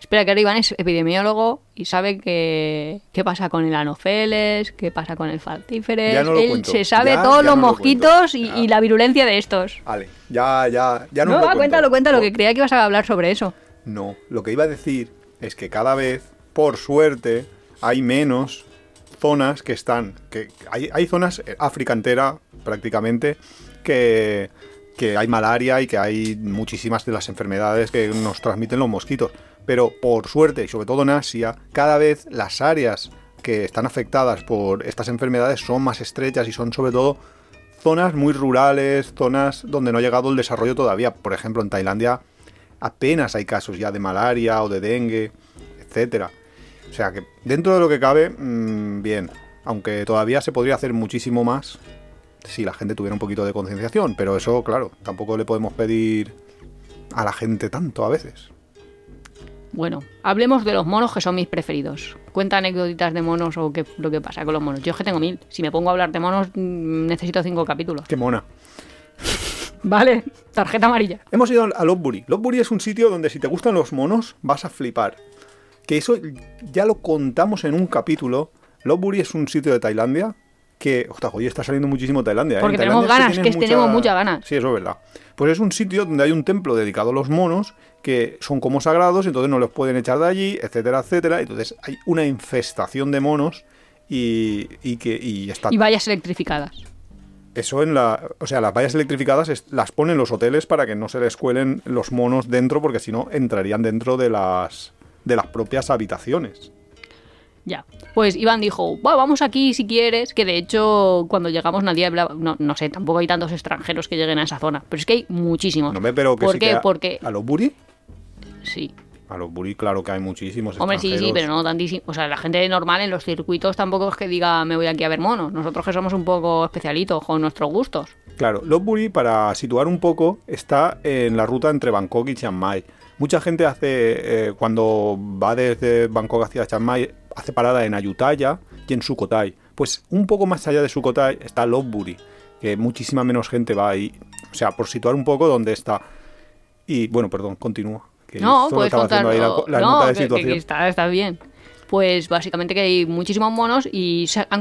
Speaker 1: Espera, que ahora Iván es epidemiólogo y sabe que, qué pasa con el anopheles, qué pasa con el faltíferes.
Speaker 2: No
Speaker 1: Él
Speaker 2: cuento.
Speaker 1: se sabe
Speaker 2: Ya-
Speaker 1: todos
Speaker 2: ya
Speaker 1: los
Speaker 2: no lo
Speaker 1: mosquitos y, la virulencia de estos.
Speaker 2: Vale, ya, ya, ya no,
Speaker 1: No,
Speaker 2: os lo
Speaker 1: va,
Speaker 2: cuento.
Speaker 1: cuéntalo, cuéntalo, que creía que ibas a hablar sobre eso.
Speaker 2: No, lo que iba a decir es que cada vez, por suerte, hay menos zonas que están. que Hay, hay zonas, eh, África entera prácticamente, que, hay malaria y que hay muchísimas de las enfermedades que nos transmiten los mosquitos. Pero por suerte, y sobre todo en Asia, cada vez las áreas que están afectadas por estas enfermedades son más estrechas y son sobre todo zonas muy rurales, zonas donde no ha llegado el desarrollo todavía. Por ejemplo, en Tailandia apenas hay casos ya de malaria o de dengue, etcétera. O sea que dentro de lo que cabe, mm, bien. Aunque todavía se podría hacer muchísimo más si la gente tuviera un poquito de concienciación. Pero eso, claro, tampoco le podemos pedir a la gente tanto a veces.
Speaker 1: Bueno, hablemos de los monos que son mis preferidos. Cuenta anécdotas de monos o qué lo que pasa con los monos. Yo es que tengo mil. Si me pongo a hablar de monos, mm, necesito cinco capítulos.
Speaker 2: Qué mona.
Speaker 1: Vale, tarjeta amarilla.
Speaker 2: Hemos ido a Lopburi. Lopburi es un sitio donde si te gustan los monos vas a flipar. Que eso ya lo contamos en un capítulo. Lopburi es un sitio de Tailandia que... Ostras, hoy está saliendo muchísimo Tailandia. ¿eh?
Speaker 1: Porque
Speaker 2: En
Speaker 1: tenemos
Speaker 2: Tailandia
Speaker 1: ganas,
Speaker 2: tienes
Speaker 1: que tenemos muchas ganas.
Speaker 2: Sí, eso es verdad. Pues es un sitio donde hay un templo dedicado a los monos que son como sagrados, entonces no los pueden echar de allí, etcétera, etcétera. Entonces hay una infestación de monos y, y que y está
Speaker 1: Y vallas electrificadas.
Speaker 2: eso en la. O sea, las vallas electrificadas es- las ponen los hoteles para que no se les cuelen los monos dentro, porque si no entrarían dentro de las. de las propias habitaciones.
Speaker 1: Ya. Pues Iván dijo, "Buah, vamos aquí si quieres, que de hecho cuando llegamos nadie hablaba, no, no sé, tampoco hay tantos extranjeros que lleguen a esa zona, pero es que hay muchísimos.
Speaker 2: No me pero que
Speaker 1: ¿Por
Speaker 2: sí
Speaker 1: qué?
Speaker 2: que a-
Speaker 1: Porque,
Speaker 2: A los buri.
Speaker 1: sí.
Speaker 2: A los buri, claro que hay muchísimos.
Speaker 1: Hombre, sí, sí, pero no tantísimo. O sea, la gente normal en los circuitos tampoco es que diga me voy aquí a ver monos. Nosotros que somos un poco especialitos con nuestros gustos.
Speaker 2: Claro, Lopburi, para situar un poco, está en la ruta entre Bangkok y Chiang Mai. Mucha gente hace, eh, cuando va desde Bangkok hacia Chiang Mai, hace parada en Ayutthaya y en Sukhothai. Pues un poco más allá de Sukhothai está Lopburi, que muchísima menos gente va ahí. O sea, por situar un poco dónde está. Y bueno, perdón, continúa. que
Speaker 1: No, puedes
Speaker 2: estaba
Speaker 1: contar.
Speaker 2: haciendo ahí la,
Speaker 1: no,
Speaker 2: nota de
Speaker 1: que,
Speaker 2: situación.
Speaker 1: que está, está bien. Pues básicamente que hay muchísimos monos y se han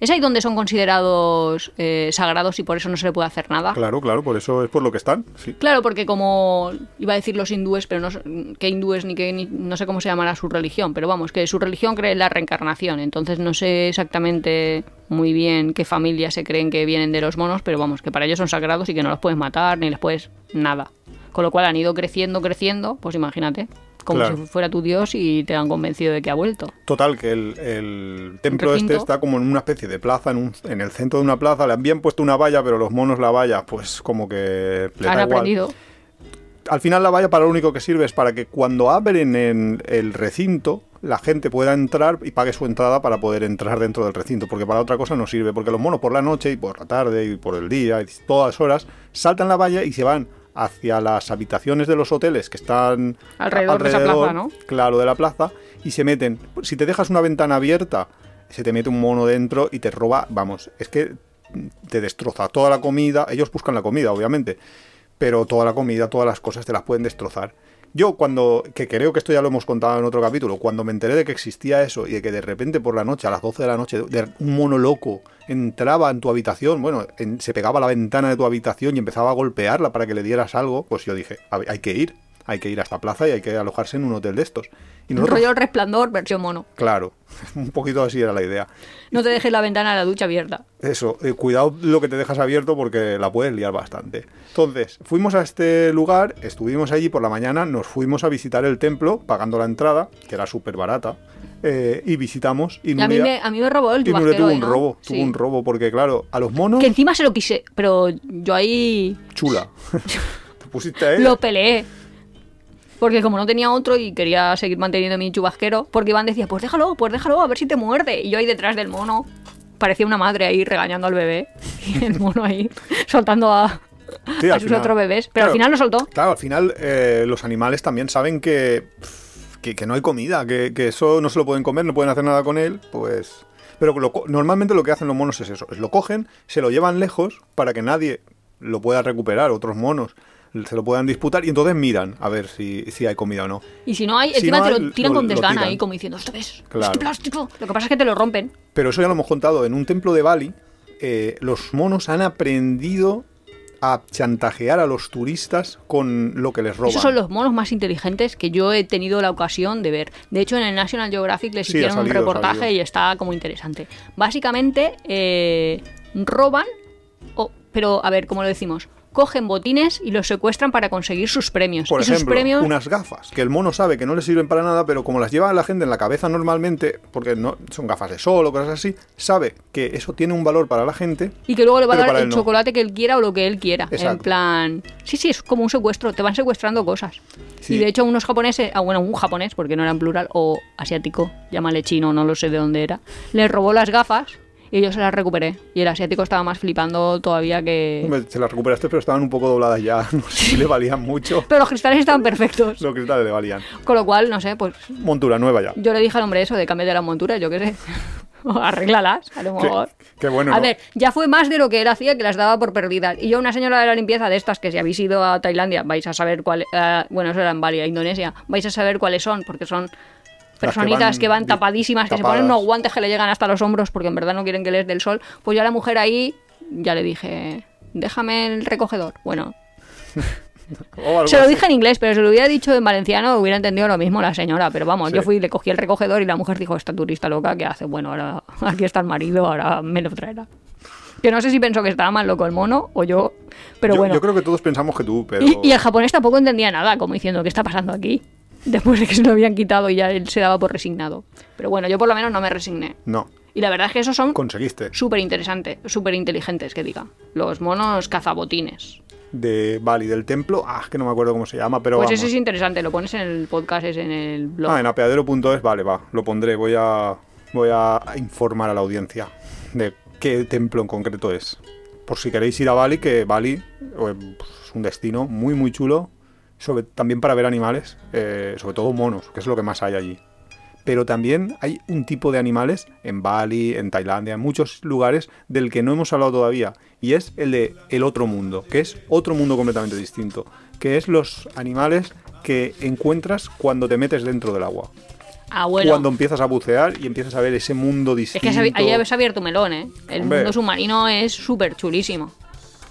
Speaker 1: es ahí donde son considerados eh, sagrados y por eso no se le puede hacer nada.
Speaker 2: Claro, claro, por eso es por lo que están. Sí.
Speaker 1: Claro, porque como iba a decir los hindúes, pero no sé qué hindúes ni qué, ni- no sé cómo se llamará su religión, pero vamos, que su religión cree en la reencarnación, entonces no sé exactamente muy bien qué familias se creen que vienen de los monos, pero vamos, que para ellos son sagrados y que no los puedes matar ni les puedes nada. Con lo cual han ido creciendo, creciendo, pues imagínate, como
Speaker 2: Claro.
Speaker 1: si fuera tu dios y te han convencido de que ha vuelto.
Speaker 2: Total, que el, el templo este está como en una especie de plaza, en, un- en el centro de una plaza. Le han bien puesto una valla, pero los monos la valla, pues como que le
Speaker 1: Han
Speaker 2: da igual.
Speaker 1: aprendido.
Speaker 2: Al final la valla para lo único que sirve es para que cuando abren en el recinto, la gente pueda entrar y pague su entrada para poder entrar dentro del recinto, porque para otra cosa no sirve, porque los monos por la noche y por la tarde y por el día y todas horas saltan la valla y se van hacia las habitaciones de los hoteles que están
Speaker 1: Alrededor de esa plaza, ¿no?
Speaker 2: Claro, de la plaza y se meten. Si te dejas una ventana abierta, se te mete un mono dentro y te roba, vamos, es que te destroza toda la comida, ellos buscan la comida, obviamente, pero toda la comida, todas las cosas te las pueden destrozar. Yo cuando, que creo que esto ya lo hemos contado en otro capítulo, cuando me enteré de que existía eso y de que de repente por la noche, a las 12 de la noche, de- un mono loco entraba en tu habitación, bueno, en- se pegaba a la ventana de tu habitación y empezaba a golpearla para que le dieras algo, pues yo dije, "A ver, hay que ir, hay que ir a esta plaza y hay que alojarse en un hotel de estos. Y nosotros,
Speaker 1: rollo el resplandor, versión mono.
Speaker 2: claro, [LAUGHS] un poquito así era la idea.
Speaker 1: No te dejes la ventana de la ducha abierta.
Speaker 2: Eso, eh, cuidado lo que te dejas abierto porque la puedes liar bastante. Entonces, fuimos a este lugar, estuvimos allí por la mañana, nos fuimos a visitar el templo pagando la entrada, que era súper barata, eh, y visitamos. Y,
Speaker 1: Y a mí, me, a mí me robó el
Speaker 2: tuvo un
Speaker 1: ¿no?
Speaker 2: robo,
Speaker 1: Sí.
Speaker 2: tuvo un robo, porque claro, a los monos,
Speaker 1: Que encima se lo quise, pero yo ahí
Speaker 2: chula. [LAUGHS] te pusiste a él.
Speaker 1: lo peleé. Porque como no tenía otro y quería seguir manteniendo mi chubasquero, porque Iván decía, pues déjalo, pues déjalo, a ver si te muerde. Y yo ahí detrás del mono, parecía una madre ahí regañando al bebé. [LAUGHS] Y el mono ahí soltando a,
Speaker 2: Sí,
Speaker 1: a
Speaker 2: al
Speaker 1: sus
Speaker 2: final.
Speaker 1: otros bebés. Pero al final lo soltó.
Speaker 2: Claro, al final eh, los animales también saben que, que, que no hay comida, que, que eso no se lo pueden comer, no pueden hacer nada con él, pues... Pero lo normalmente lo que hacen los monos es eso, es lo cogen, se lo llevan lejos para que nadie lo pueda recuperar, otros monos se lo puedan disputar y entonces miran a ver si, si hay comida o no.
Speaker 1: Y si no hay,
Speaker 2: Si
Speaker 1: encima
Speaker 2: no
Speaker 1: te lo tiran
Speaker 2: lo-
Speaker 1: con desgana ahí, como diciendo, esto ves,
Speaker 2: Claro.
Speaker 1: este plástico. Lo que pasa es que te lo rompen.
Speaker 2: Pero eso ya lo hemos contado, en un templo de Bali eh, los monos han aprendido a chantajear a los turistas con lo que les roban.
Speaker 1: Esos son los monos más inteligentes que yo he tenido la ocasión de ver. De hecho, en el National Geographic les
Speaker 2: Sí,
Speaker 1: hicieron un
Speaker 2: salido,
Speaker 1: reportaje y está como interesante. Básicamente, eh, roban, o- pero a ver, ¿cómo lo decimos? Cogen botines y los secuestran para conseguir sus premios.
Speaker 2: Por
Speaker 1: y sus
Speaker 2: ejemplo,
Speaker 1: premios,
Speaker 2: unas gafas que el mono sabe que no le sirven para nada, pero como las lleva la gente en la cabeza normalmente, porque no son gafas de sol o cosas así, sabe que eso tiene un valor para la gente.
Speaker 1: y que luego le va a dar el
Speaker 2: no.
Speaker 1: chocolate que él quiera o lo que él quiera. En
Speaker 2: Exacto.
Speaker 1: plan. Sí, sí, es como un secuestro. Te van secuestrando cosas.
Speaker 2: Sí.
Speaker 1: Y de hecho, unos japoneses, ah, bueno, un japonés, porque no era en plural, o asiático, llámale chino, no lo sé de dónde era, le robó las gafas y yo se las recuperé. Y el asiático estaba más flipando todavía que.
Speaker 2: Hombre, se las recuperaste, pero estaban un poco dobladas ya. [LAUGHS] No sé si le valían mucho. [LAUGHS]
Speaker 1: Pero los cristales estaban perfectos.
Speaker 2: Los cristales le valían.
Speaker 1: Con lo cual, no sé, pues
Speaker 2: Montura nueva ya.
Speaker 1: yo le dije al hombre eso de cambiar de las monturas, yo qué sé. [LAUGHS] Arréglalas, a lo mejor.
Speaker 2: qué bueno.
Speaker 1: A
Speaker 2: ¿no?
Speaker 1: ver, ya fue más de lo que él hacía que las daba por perdidas. Y yo, una señora de la limpieza de estas, que si habéis ido a Tailandia, vais a saber cuál. eh, bueno, eso era en Bali, a Indonesia. Vais a saber cuáles son, porque son personitas que van, tapadísimas, que se ponen unos guantes que le llegan hasta los hombros porque en verdad no quieren que les dé el sol. Pues yo a la mujer ahí ya le dije, déjame el recogedor. Bueno, [LAUGHS] se lo
Speaker 2: así.
Speaker 1: dije en inglés, pero si lo hubiera dicho en valenciano hubiera entendido lo mismo la señora. Pero vamos,
Speaker 2: Sí.
Speaker 1: yo fui y le cogí el recogedor y la mujer dijo, esta turista loca, ¿qué hace? Bueno, ahora [LAUGHS] aquí está el marido, ahora me lo traerá. Que no sé si pensó que estaba más loco el mono o yo, pero
Speaker 2: yo,
Speaker 1: bueno.
Speaker 2: yo creo que todos pensamos que tú, pero.
Speaker 1: y, y el japonés tampoco entendía nada, como diciendo, ¿qué está pasando aquí? Después de que se lo habían quitado y ya él se daba por resignado. Pero bueno, yo por lo menos no me resigné.
Speaker 2: No,
Speaker 1: Y la verdad es que esos son
Speaker 2: conseguiste.
Speaker 1: súper interesantes, súper inteligentes, que diga. Los monos cazabotines.
Speaker 2: De Bali, del templo. Ah, que no me acuerdo cómo se llama, pero.
Speaker 1: Pues
Speaker 2: vamos.
Speaker 1: ese es interesante, lo pones en el podcast, es en el blog.
Speaker 2: Ah, en apeadero.es, vale, va, lo pondré. Voy a, voy a informar a la audiencia de qué templo en concreto es. Por si queréis ir a Bali, que Bali eh, pues, es un destino muy, muy chulo, sobre, también para ver animales, eh, sobre todo monos, que es lo que más hay allí. Pero también hay un tipo de animales en Bali, en Tailandia, en muchos lugares del que no hemos hablado todavía, y es el de el otro mundo, que es otro mundo completamente distinto, que es los animales que encuentras cuando te metes dentro del agua
Speaker 1: Ah, bueno.
Speaker 2: cuando empiezas a bucear y empiezas a ver ese mundo
Speaker 1: Es
Speaker 2: distinto.
Speaker 1: que se- ahí habéis abierto melón, ¿eh? El
Speaker 2: Hombre.
Speaker 1: mundo submarino es súper chulísimo.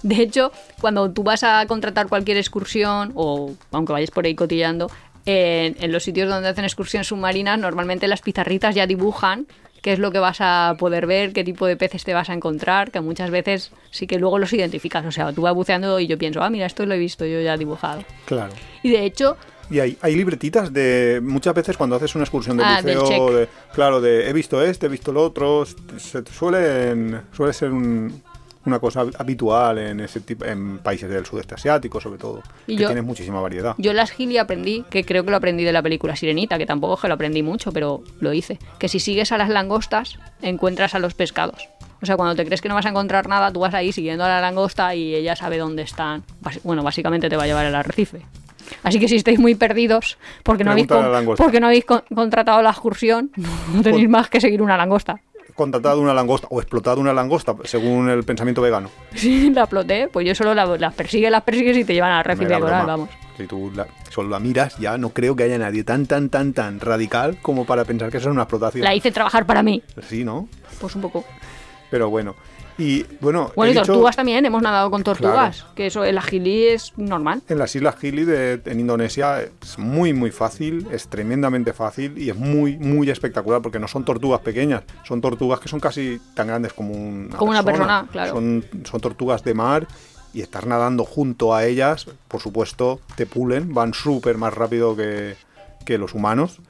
Speaker 1: De hecho, cuando tú vas a contratar cualquier excursión, o aunque vayas por ahí cotillando, en, en los sitios donde hacen excursiones submarinas, normalmente las pizarritas ya dibujan qué es lo que vas a poder ver, qué tipo de peces te vas a encontrar, que muchas veces sí que luego los identificas. O sea, tú vas buceando y yo pienso, ah, mira, esto lo he visto yo ya dibujado.
Speaker 2: Claro.
Speaker 1: Y de hecho,
Speaker 2: Y hay, hay libretitas de muchas veces cuando haces una excursión de
Speaker 1: Ah,
Speaker 2: buceo, de, claro, de he visto este, he visto lo otro, se suelen, suele ser un- una cosa habitual en ese tipo, en países del sudeste asiático, sobre todo,
Speaker 1: Y
Speaker 2: que
Speaker 1: yo-
Speaker 2: tienes muchísima variedad.
Speaker 1: Yo las Gili aprendí, que creo que lo aprendí de la película Sirenita, que tampoco es que lo aprendí mucho, pero lo hice. Que si sigues a las langostas, encuentras a los pescados. O sea, cuando te crees que no vas a encontrar nada, tú vas ahí siguiendo a la langosta y ella sabe dónde están. Bueno, básicamente te va a llevar al arrecife. Así que si estáis muy perdidos, porque no habéis, porque no habéis con- contratado la excursión, [LAUGHS] no tenéis más que seguir una langosta.
Speaker 2: Contratado una langosta o explotado una langosta, según el pensamiento vegano. [LAUGHS]
Speaker 1: Si la exploté, pues yo solo la- las persigue, las persigues y te llevan arrecife
Speaker 2: Era
Speaker 1: coral, vamos.
Speaker 2: Si tú la- solo la miras, ya no creo que haya nadie tan, tan, tan, tan radical como para pensar que eso es una explotación.
Speaker 1: La hice trabajar para mí.
Speaker 2: Sí, ¿no?
Speaker 1: Pues un poco.
Speaker 2: Pero bueno. Y bueno,
Speaker 1: Bueno, y
Speaker 2: dicho-
Speaker 1: tortugas también, hemos nadado con tortugas. Que eso, el agilí es normal.
Speaker 2: En las Islas Gili de, en Indonesia es muy muy fácil, es tremendamente fácil y es muy muy espectacular porque no son tortugas pequeñas, son tortugas que son casi tan grandes como una
Speaker 1: Como una persona, claro.
Speaker 2: Son, son tortugas de mar y estar nadando junto a ellas, por supuesto, te pulen, van súper más rápido que, que los humanos,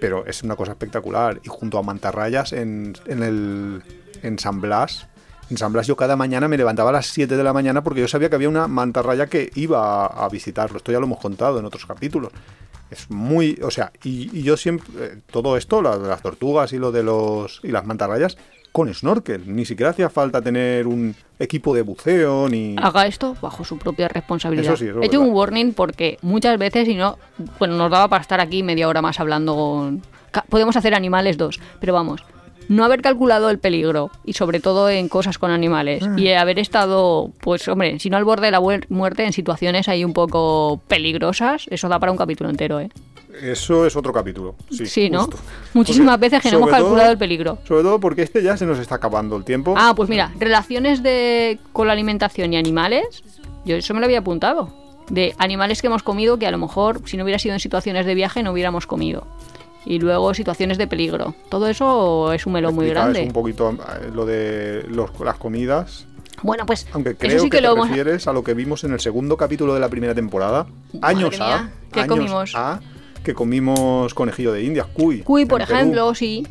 Speaker 2: pero es una cosa espectacular. Y junto a mantarrayas en, en, el, en San Blas, en San Blas yo cada mañana me levantaba a las 7 de la mañana porque yo sabía que había una mantarraya que iba a, a visitarlo. Esto ya lo hemos contado en otros capítulos. Es muy, o sea, y, y yo siempre, eh, todo esto, la de las tortugas y lo de los, y las mantarrayas, con snorkel. Ni siquiera hacía falta tener un equipo de buceo ni...
Speaker 1: Haga esto bajo su propia responsabilidad.
Speaker 2: Eso sí, eso
Speaker 1: He hecho un warning porque muchas veces, si no, bueno, nos daba para estar aquí media hora más hablando con... Podemos hacer animales dos, pero vamos, no haber calculado el peligro y sobre todo en cosas con animales
Speaker 2: Ah.
Speaker 1: y haber estado, pues hombre, si no al borde de la muer- muerte en situaciones ahí un poco peligrosas, eso da para un capítulo entero, ¿eh?
Speaker 2: Eso es otro capítulo. Sí,
Speaker 1: Sí, ¿no?
Speaker 2: justo.
Speaker 1: Muchísimas
Speaker 2: Porque,
Speaker 1: veces que no hemos calculado
Speaker 2: todo-
Speaker 1: el peligro.
Speaker 2: Sobre todo porque este ya se nos está acabando el tiempo.
Speaker 1: Ah, pues mira, relaciones de con la alimentación y animales, yo eso me lo había apuntado. De animales que hemos comido que a lo mejor si no hubiera sido en situaciones de viaje no hubiéramos comido. Y luego situaciones de peligro. Todo eso es un melón muy grande.
Speaker 2: un poquito eh, lo de los- las comidas.
Speaker 1: Bueno, pues
Speaker 2: Aunque creo
Speaker 1: eso sí
Speaker 2: que,
Speaker 1: que,
Speaker 2: te
Speaker 1: lo
Speaker 2: refieres a lo que vimos en el segundo capítulo de la primera temporada. Años
Speaker 1: mía,
Speaker 2: A.
Speaker 1: ¿qué
Speaker 2: años
Speaker 1: comimos?
Speaker 2: A, que comimos conejillo de Indias, cuy.
Speaker 1: Cuy, por
Speaker 2: Perú.
Speaker 1: ejemplo, sí.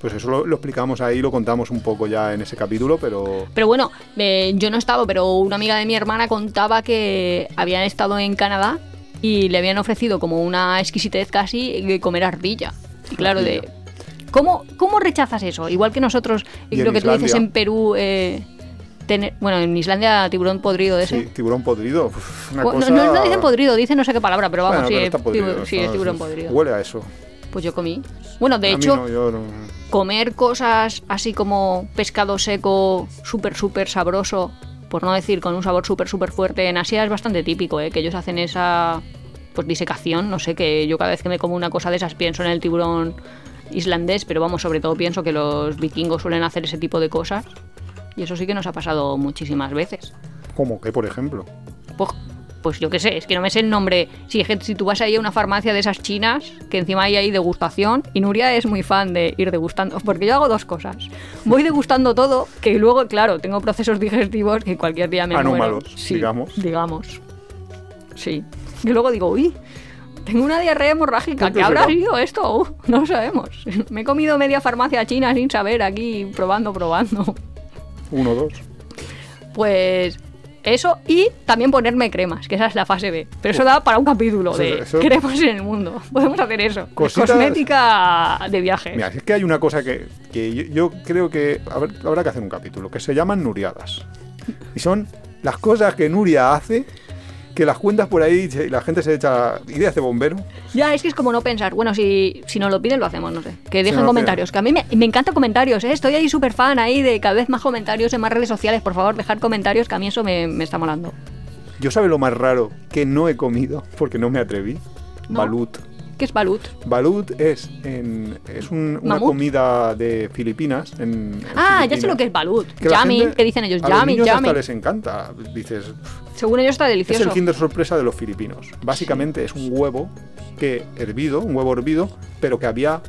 Speaker 2: Pues eso lo, lo explicamos ahí, lo contamos un poco ya en ese capítulo, pero
Speaker 1: Pero bueno, eh, yo no he estado, pero una amiga de mi hermana contaba que habían estado en Canadá y le habían ofrecido como una exquisitez casi de comer ardilla. Y claro, de...
Speaker 2: Ardilla.
Speaker 1: ¿Cómo, ¿Cómo rechazas eso? Igual que nosotros,
Speaker 2: Y en
Speaker 1: que tú dices
Speaker 2: Islandia.
Speaker 1: en Perú, eh, tener, bueno, en Islandia tiburón podrido de ese.
Speaker 2: sí, tiburón podrido. una cosa-
Speaker 1: no, no dicen podrido, dicen no sé qué palabra, pero vamos,
Speaker 2: Bueno,
Speaker 1: sí,
Speaker 2: pero
Speaker 1: eh,
Speaker 2: está podrido,
Speaker 1: tibu- sí, es tiburón podrido.
Speaker 2: Huele a eso.
Speaker 1: Pues yo comí. Bueno, de
Speaker 2: A
Speaker 1: hecho,
Speaker 2: no, no-
Speaker 1: comer cosas así como pescado seco, súper, súper sabroso, por no decir con un sabor súper, súper fuerte, en Asia es bastante típico, ¿eh? que ellos hacen esa pues disecación, no sé, que yo cada vez que me como una cosa de esas pienso en el tiburón islandés, pero vamos, sobre todo pienso que los vikingos suelen hacer ese tipo de cosas. Y eso sí que nos ha pasado muchísimas veces.
Speaker 2: ¿Cómo que, por ejemplo?
Speaker 1: Pues, pues yo qué sé, es que no me sé el nombre. Si, si tú vas ahí a una farmacia de esas chinas, que encima hay ahí degustación, y Nuria es muy fan de ir degustando, porque yo hago dos cosas. Voy degustando todo, que luego, claro, tengo procesos digestivos que cualquier día me
Speaker 2: Anómalos.
Speaker 1: Sí,
Speaker 2: digamos.
Speaker 1: Digamos. Sí. Y luego digo, uy, tengo una diarrea hemorrágica.
Speaker 2: ¿Qué
Speaker 1: ¿Qué
Speaker 2: te
Speaker 1: habrá sido esto? Uh, no lo sabemos. [LAUGHS] Me he comido media farmacia china sin saber, aquí probando, probando.
Speaker 2: Uno, dos.
Speaker 1: Pues eso y también ponerme cremas, que esa es la fase B. Pero eso da para un capítulo
Speaker 2: Eso-
Speaker 1: de
Speaker 2: eso-
Speaker 1: cremas en el mundo. [LAUGHS] Podemos hacer eso.
Speaker 2: Cositas-
Speaker 1: Cosmética de viaje.
Speaker 2: Mira, es que hay una cosa que, que yo, yo creo que haber- habrá que hacer un capítulo, que se llaman nuriadas. Y son las cosas que Nuria hace, que las cuentas por ahí y la gente se echa ideas de bombero.
Speaker 1: Ya, es que es como no pensar. Bueno, si, si nos lo piden, lo hacemos, no sé. Que dejen
Speaker 2: no,
Speaker 1: comentarios. Que a mí me, me encantan comentarios, ¿eh? Estoy ahí súper fan ahí de cada vez más comentarios en más redes sociales. Por favor, dejar comentarios, que a mí eso me, me está molando.
Speaker 2: Yo sabe lo más raro que no he comido, porque no me atreví.
Speaker 1: ¿No?
Speaker 2: Balut.
Speaker 1: ¿Qué es balut?
Speaker 2: Balut es, en, es un- una comida de Filipinas. En, en
Speaker 1: Ah, ya sé lo que es balut.
Speaker 2: Que gente-
Speaker 1: que dicen ellos.
Speaker 2: a los
Speaker 1: Yummy,
Speaker 2: niños hasta les encanta. Dices,
Speaker 1: Según ellos está
Speaker 2: Es
Speaker 1: delicioso.
Speaker 2: el Kinder sorpresa de los filipinos. Básicamente es un huevo que hervido, un huevo hervido, pero que había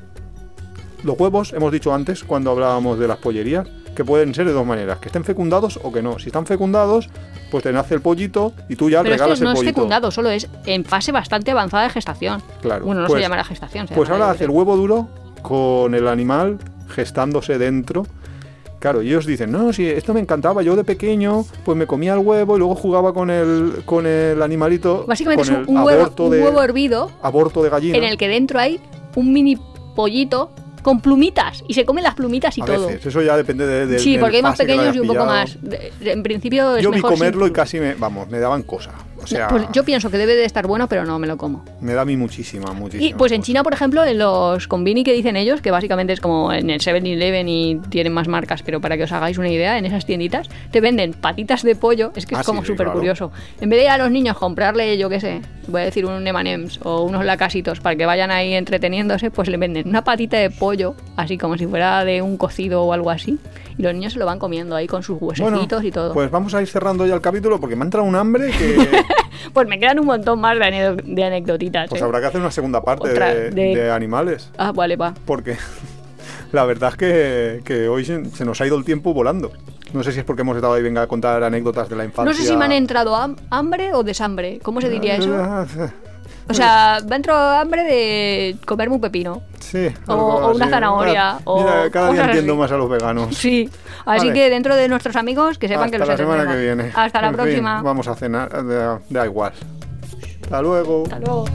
Speaker 2: los huevos, hemos dicho antes cuando hablábamos de las pollerías, que pueden ser de dos maneras, que estén fecundados o que no. Si están fecundados, pues te nace el pollito y tú ya
Speaker 1: Pero
Speaker 2: regalas
Speaker 1: no
Speaker 2: el
Speaker 1: es
Speaker 2: pollito.
Speaker 1: fecundado, solo es en fase bastante avanzada de gestación.
Speaker 2: Claro.
Speaker 1: Bueno, no
Speaker 2: pues,
Speaker 1: se llamará gestación. se
Speaker 2: Pues ahora hace el huevo duro con el animal gestándose dentro. Claro, y ellos dicen, no, si esto me encantaba, yo de pequeño, pues me comía el huevo y luego jugaba con el, con el animalito.
Speaker 1: Básicamente es un,
Speaker 2: el
Speaker 1: huevo,
Speaker 2: aborto
Speaker 1: un
Speaker 2: de,
Speaker 1: huevo hervido
Speaker 2: aborto de gallina.
Speaker 1: en el que dentro hay un mini pollito con plumitas y se comen las plumitas y
Speaker 2: a
Speaker 1: todo.
Speaker 2: veces, eso ya depende de, de-
Speaker 1: sí, porque hay más pequeños y un poco más. De- de- En principio es
Speaker 2: Yo vi
Speaker 1: mejor
Speaker 2: comerlo y casi me, vamos, me daban cosa. O sea,
Speaker 1: Pues yo pienso que debe de estar bueno, pero no me lo como.
Speaker 2: me da a mí muchísima, muchísima.
Speaker 1: Y pues en. China, por ejemplo, en los convini que dicen ellos, que básicamente es como en el 7-Eleven y tienen más marcas, pero para que os hagáis una idea, en esas tienditas te venden patitas de pollo, es que
Speaker 2: Ah,
Speaker 1: es como
Speaker 2: sí,
Speaker 1: súper
Speaker 2: claro.
Speaker 1: curioso. En vez de ir a los niños comprarle, yo qué sé, voy a decir un M&M's o unos lacasitos para que vayan ahí entreteniéndose, pues le venden una patita de pollo, así como si fuera de un cocido o algo así, Y los niños se lo van comiendo ahí con sus huesecitos y todo.
Speaker 2: Pues vamos a ir cerrando ya el capítulo porque me ha entrado un hambre que [LAUGHS]
Speaker 1: Pues me quedan un montón más de, de anecdotitas.
Speaker 2: pues
Speaker 1: ¿eh?
Speaker 2: habrá que hacer una segunda parte de,
Speaker 1: de-
Speaker 2: de animales.
Speaker 1: Ah, vale, va.
Speaker 2: Porque [LAUGHS] la verdad es que, que hoy se, se nos ha ido el tiempo volando. No sé si es porque hemos estado ahí venga a contar anécdotas de la infancia.
Speaker 1: No sé si me han entrado ham- hambre o desambre. ¿Cómo se diría eso? O sea, me entrado hambre de comerme un pepino.
Speaker 2: Sí.
Speaker 1: O- una zanahoria,
Speaker 2: Ah,
Speaker 1: o
Speaker 2: Mira, cada día entiendo
Speaker 1: así.
Speaker 2: más a los veganos.
Speaker 1: Sí. Así
Speaker 2: Vale.
Speaker 1: que dentro de nuestros amigos, que sepan
Speaker 2: Hasta
Speaker 1: que los
Speaker 2: la semana que viene.
Speaker 1: Hasta la
Speaker 2: En fin,
Speaker 1: próxima.
Speaker 2: vamos a cenar. Da, da igual. Hasta luego.
Speaker 1: Hasta luego.